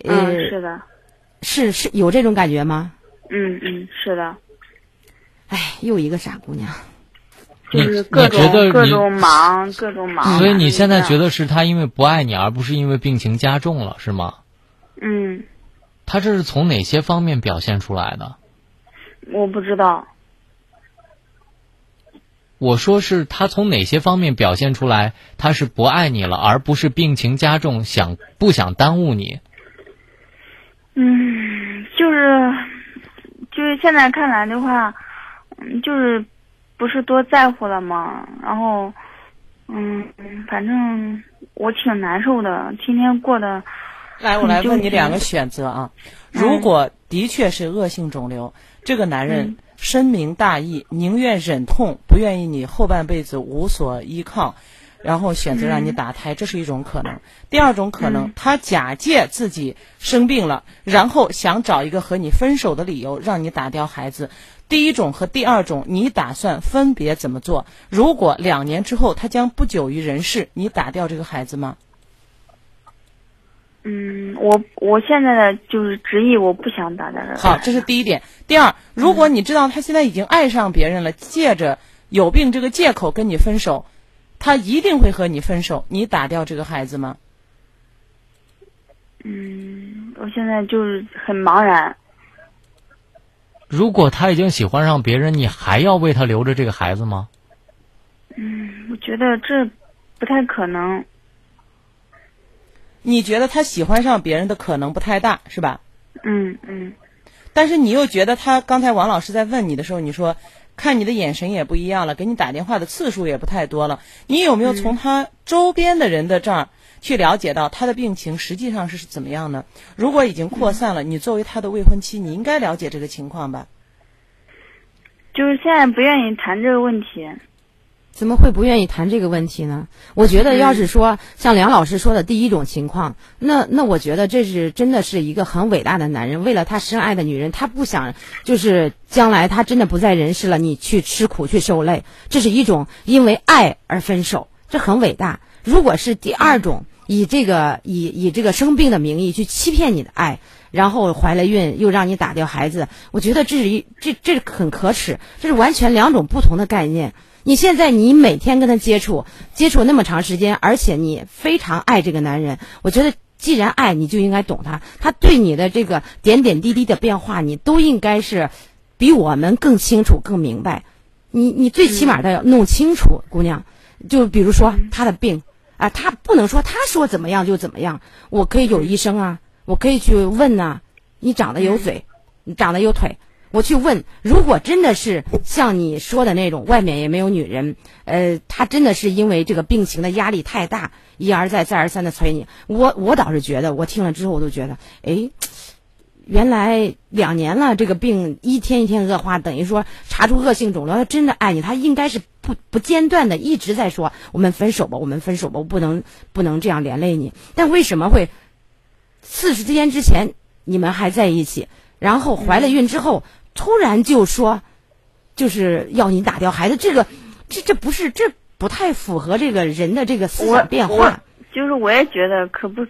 嗯，呃，是的，是是有这种感觉吗？嗯嗯，是的，哎，又一个傻姑娘。就是各你觉得你种各种忙，各种忙。所以你现在觉？得是他因为不爱你，而不是因为病情加重了，是吗？嗯，他这是从哪些方面表现出来的？我不知道。我说是他从哪些方面表现出来，他是不爱你了，而不是病情加重，想不想耽误你？嗯，就是就是现在看来的话，嗯，就是不是多在乎了嘛。然后，嗯，反正我挺难受的，天天过得。来，我来问你两个选择啊。如果的确是恶性肿瘤，这个男人嗯深明大义，宁愿忍痛，不愿意你后半辈子无所依靠，然后选择让你嗯打胎，这是一种可能。第二种可能嗯，他假借自己生病了，然后想找一个和你分手的理由，让你打掉孩子。第一种和第二种，你打算分别怎么做？如果两年之后他将不久于人世，你打掉这个孩子吗？嗯，我我现在的就是执意，我不想打掉。好，这是第一点。第二，如果你知道他现在已经爱上别人了，借着有病这个借口跟你分手，他一定会和你分手，你打掉这个孩子吗？嗯，我现在就是很茫然。如果他已经喜欢上别人，你还要为他留着这个孩子吗？嗯，我觉得这不太可能。你觉得他喜欢上别人的可能不太大，是吧？嗯嗯但是你又觉得他刚才王老师在问你的时候，你说看你的眼神也不一样了，给你打电话的次数也不太多了。你有没有从他周边的人的这儿去了解到他的病情实际上是怎么样呢？如果已经扩散了，你作为他的未婚妻，你应该了解这个情况吧？就是现在不愿意谈这个问题。怎么会不愿意谈这个问题呢？我觉得，要是说像梁老师说的第一种情况，那那我觉得这是真的是一个很伟大的男人，为了他深爱的女人，他不想就是将来他真的不在人世了，你去吃苦去受累，这是一种因为爱而分手，这很伟大。如果是第二种，以这个以以这个生病的名义去欺骗你的爱，然后怀了孕又让你打掉孩子，我觉得这是一这这很可耻，这是完全两种不同的概念。你现在你每天跟他接触，接触那么长时间，而且你非常爱这个男人，我觉得既然爱，你就应该懂他，他对你的这个点点滴滴的变化，你都应该是比我们更清楚、更明白。你你最起码的要弄清楚，姑娘，就比如说他的病啊，他不能说他说怎么样就怎么样，我可以有医生啊，我可以去问呐、你长得有嘴，你长得有腿。我去问，如果真的是像你说的那种，外面也没有女人，呃，他真的是因为这个病情的压力太大，一而再再而三的催你，我我倒是觉得，我听了之后我都觉得，哎，原来两年了，这个病一天一天恶化，等于说查出恶性肿瘤，他真的爱你，他应该是不不间断的一直在说我们分手吧，我们分手吧，我不能不能这样连累你，但为什么会四十天之前你们还在一起，然后怀了孕之后？突然就说，就是要你打掉孩子，这个，这这不是这不太符合这个人的这个思想变化。就是我也觉得可不，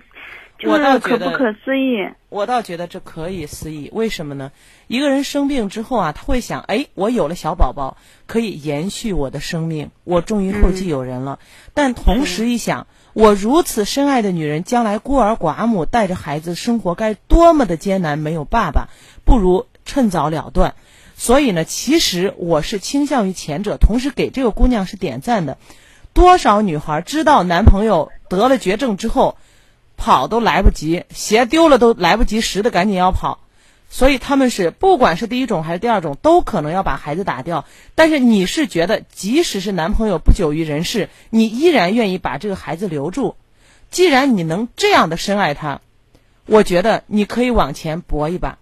就是可不可思议。我倒觉得这可以思议，为什么呢？一个人生病之后啊，他会想，哎，我有了小宝宝，可以延续我的生命，我终于后继有人了。但同时一想，我如此深爱的女人，将来孤儿寡母，带着孩子生活该多么的艰难，没有爸爸，不如趁早了断。所以呢，其实我是倾向于前者，同时给这个姑娘是点赞的。多少女孩知道男朋友得了绝症之后，跑都来不及，鞋丢了都来不及拾的，赶紧要跑。所以他们是不管是第一种还是第二种，都可能要把孩子打掉。但是你是觉得，即使是男朋友不久于人世，你依然愿意把这个孩子留住。既然你能这样的深爱他，我觉得你可以往前搏一把。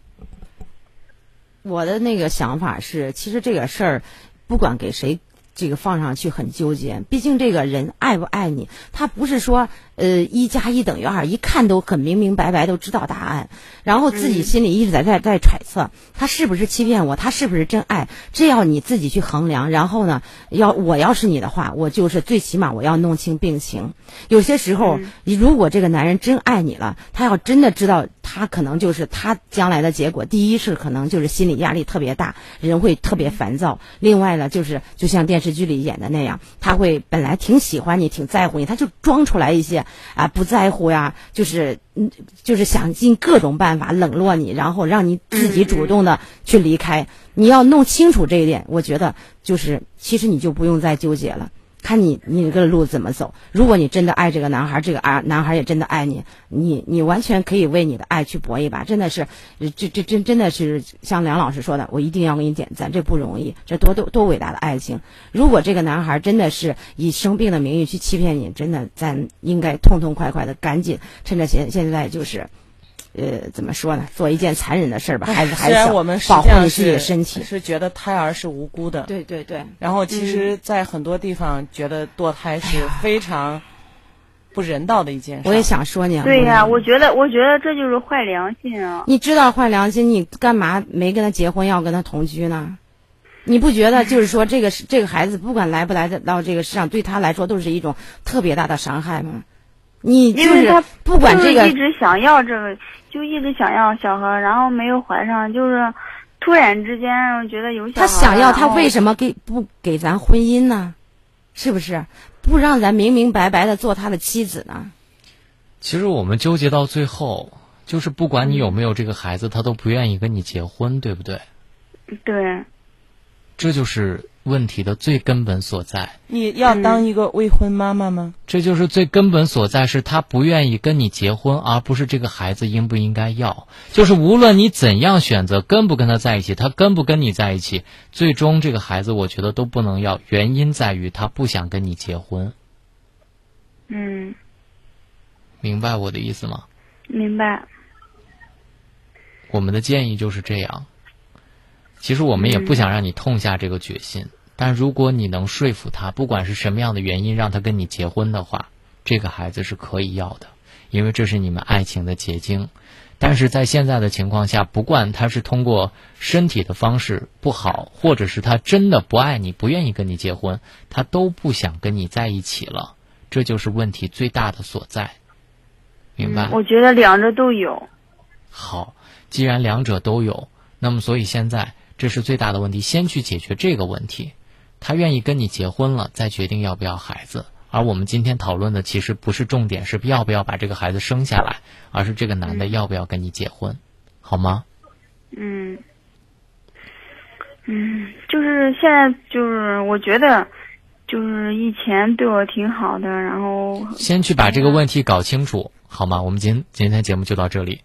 我的那个想法是，其实这个事儿，不管给谁这个放上去很纠结。毕竟这个人爱不爱你，他不是说呃一加一等于二，一看都很明明白白都知道答案，然后自己心里一直在在在揣测他是不是欺骗我，他是不是真爱，这要你自己去衡量。然后呢，要我要是你的话，我就是最起码我要弄清病情。有些时候，你如果这个男人真爱你了，他要真的知道。他可能就是他将来的结果。第一是可能就是心理压力特别大，人会特别烦躁。另外呢，就是就像电视剧里演的那样，他会本来挺喜欢你、挺在乎你，他就装出来一些啊不在乎呀，就是嗯，就是想尽各种办法冷落你，然后让你自己主动的去离开。你要弄清楚这一点，我觉得就是其实你就不用再纠结了。看你你这个路怎么走。如果你真的爱这个男孩，这个啊男孩也真的爱你，你你完全可以为你的爱去搏一把。真的是，这这真真的是像梁老师说的，我一定要给你点赞，这不容易，这多多多伟大的爱情。如果这个男孩真的是以生病的名义去欺骗你，真的咱应该痛痛快快的赶紧趁着现现在就是。呃，怎么说呢？做一件残忍的事儿吧，孩子还小，我们实保护你自己的身体。是觉得胎儿是无辜的。对对对。然后其实，在很多地方觉得堕胎是非常不人道的一件事。我也想说你啊，对呀、我觉得，我觉得这就是坏良心啊！你知道坏良心，你干嘛没跟他结婚，要跟他同居呢？你不觉得 就是说这个这个孩子不管来不来得到这个世上，对他来说都是一种特别大的伤害吗？你就是他不管这个就一直想要这个，就一直想要小孩，然后没有怀上，就是突然之间我觉得有小孩，他想要，他为？什么给不给咱婚姻呢？是不是不让咱明明白白的做他的妻子呢？其实我们纠结到最后，就是不管你有没有这个孩子，他都不愿意跟你结婚，对不对？对，这就是问题的最根本所在。你要当一个未婚妈妈吗？这就是最根本所在，是他不愿意跟你结婚，而不是这个孩子应不应该要。就是无论你怎样选择，跟不跟他在一起，他跟不跟你在一起，最终这个孩子我觉得都不能要。原因在于他不想跟你结婚。嗯，明白我的意思吗？明白。我们的建议就是这样。其实我们也不想让你痛下这个决心，但如果你能说服他，不管是什么样的原因让他跟你结婚的话，这个孩子是可以要的，因为这是你们爱情的结晶。但是在现在的情况下，不管他是通过身体的方式不好，或者是他真的不爱你，不愿意跟你结婚，他都不想跟你在一起了，这就是问题最大的所在。明白？我觉得两者都有。好，既然两者都有，那么所以现在。这是最大的问题，先去解决这个问题。他愿意跟你结婚了，再决定要不要孩子。而我们今天讨论的其实不是重点，是要不要把这个孩子生下来，而是这个男的要不要跟你结婚，好吗？嗯，嗯，就是现在，就是我觉得，就是以前对我挺好的，然后先去把这个问题搞清楚，好吗？我们今今天节目就到这里。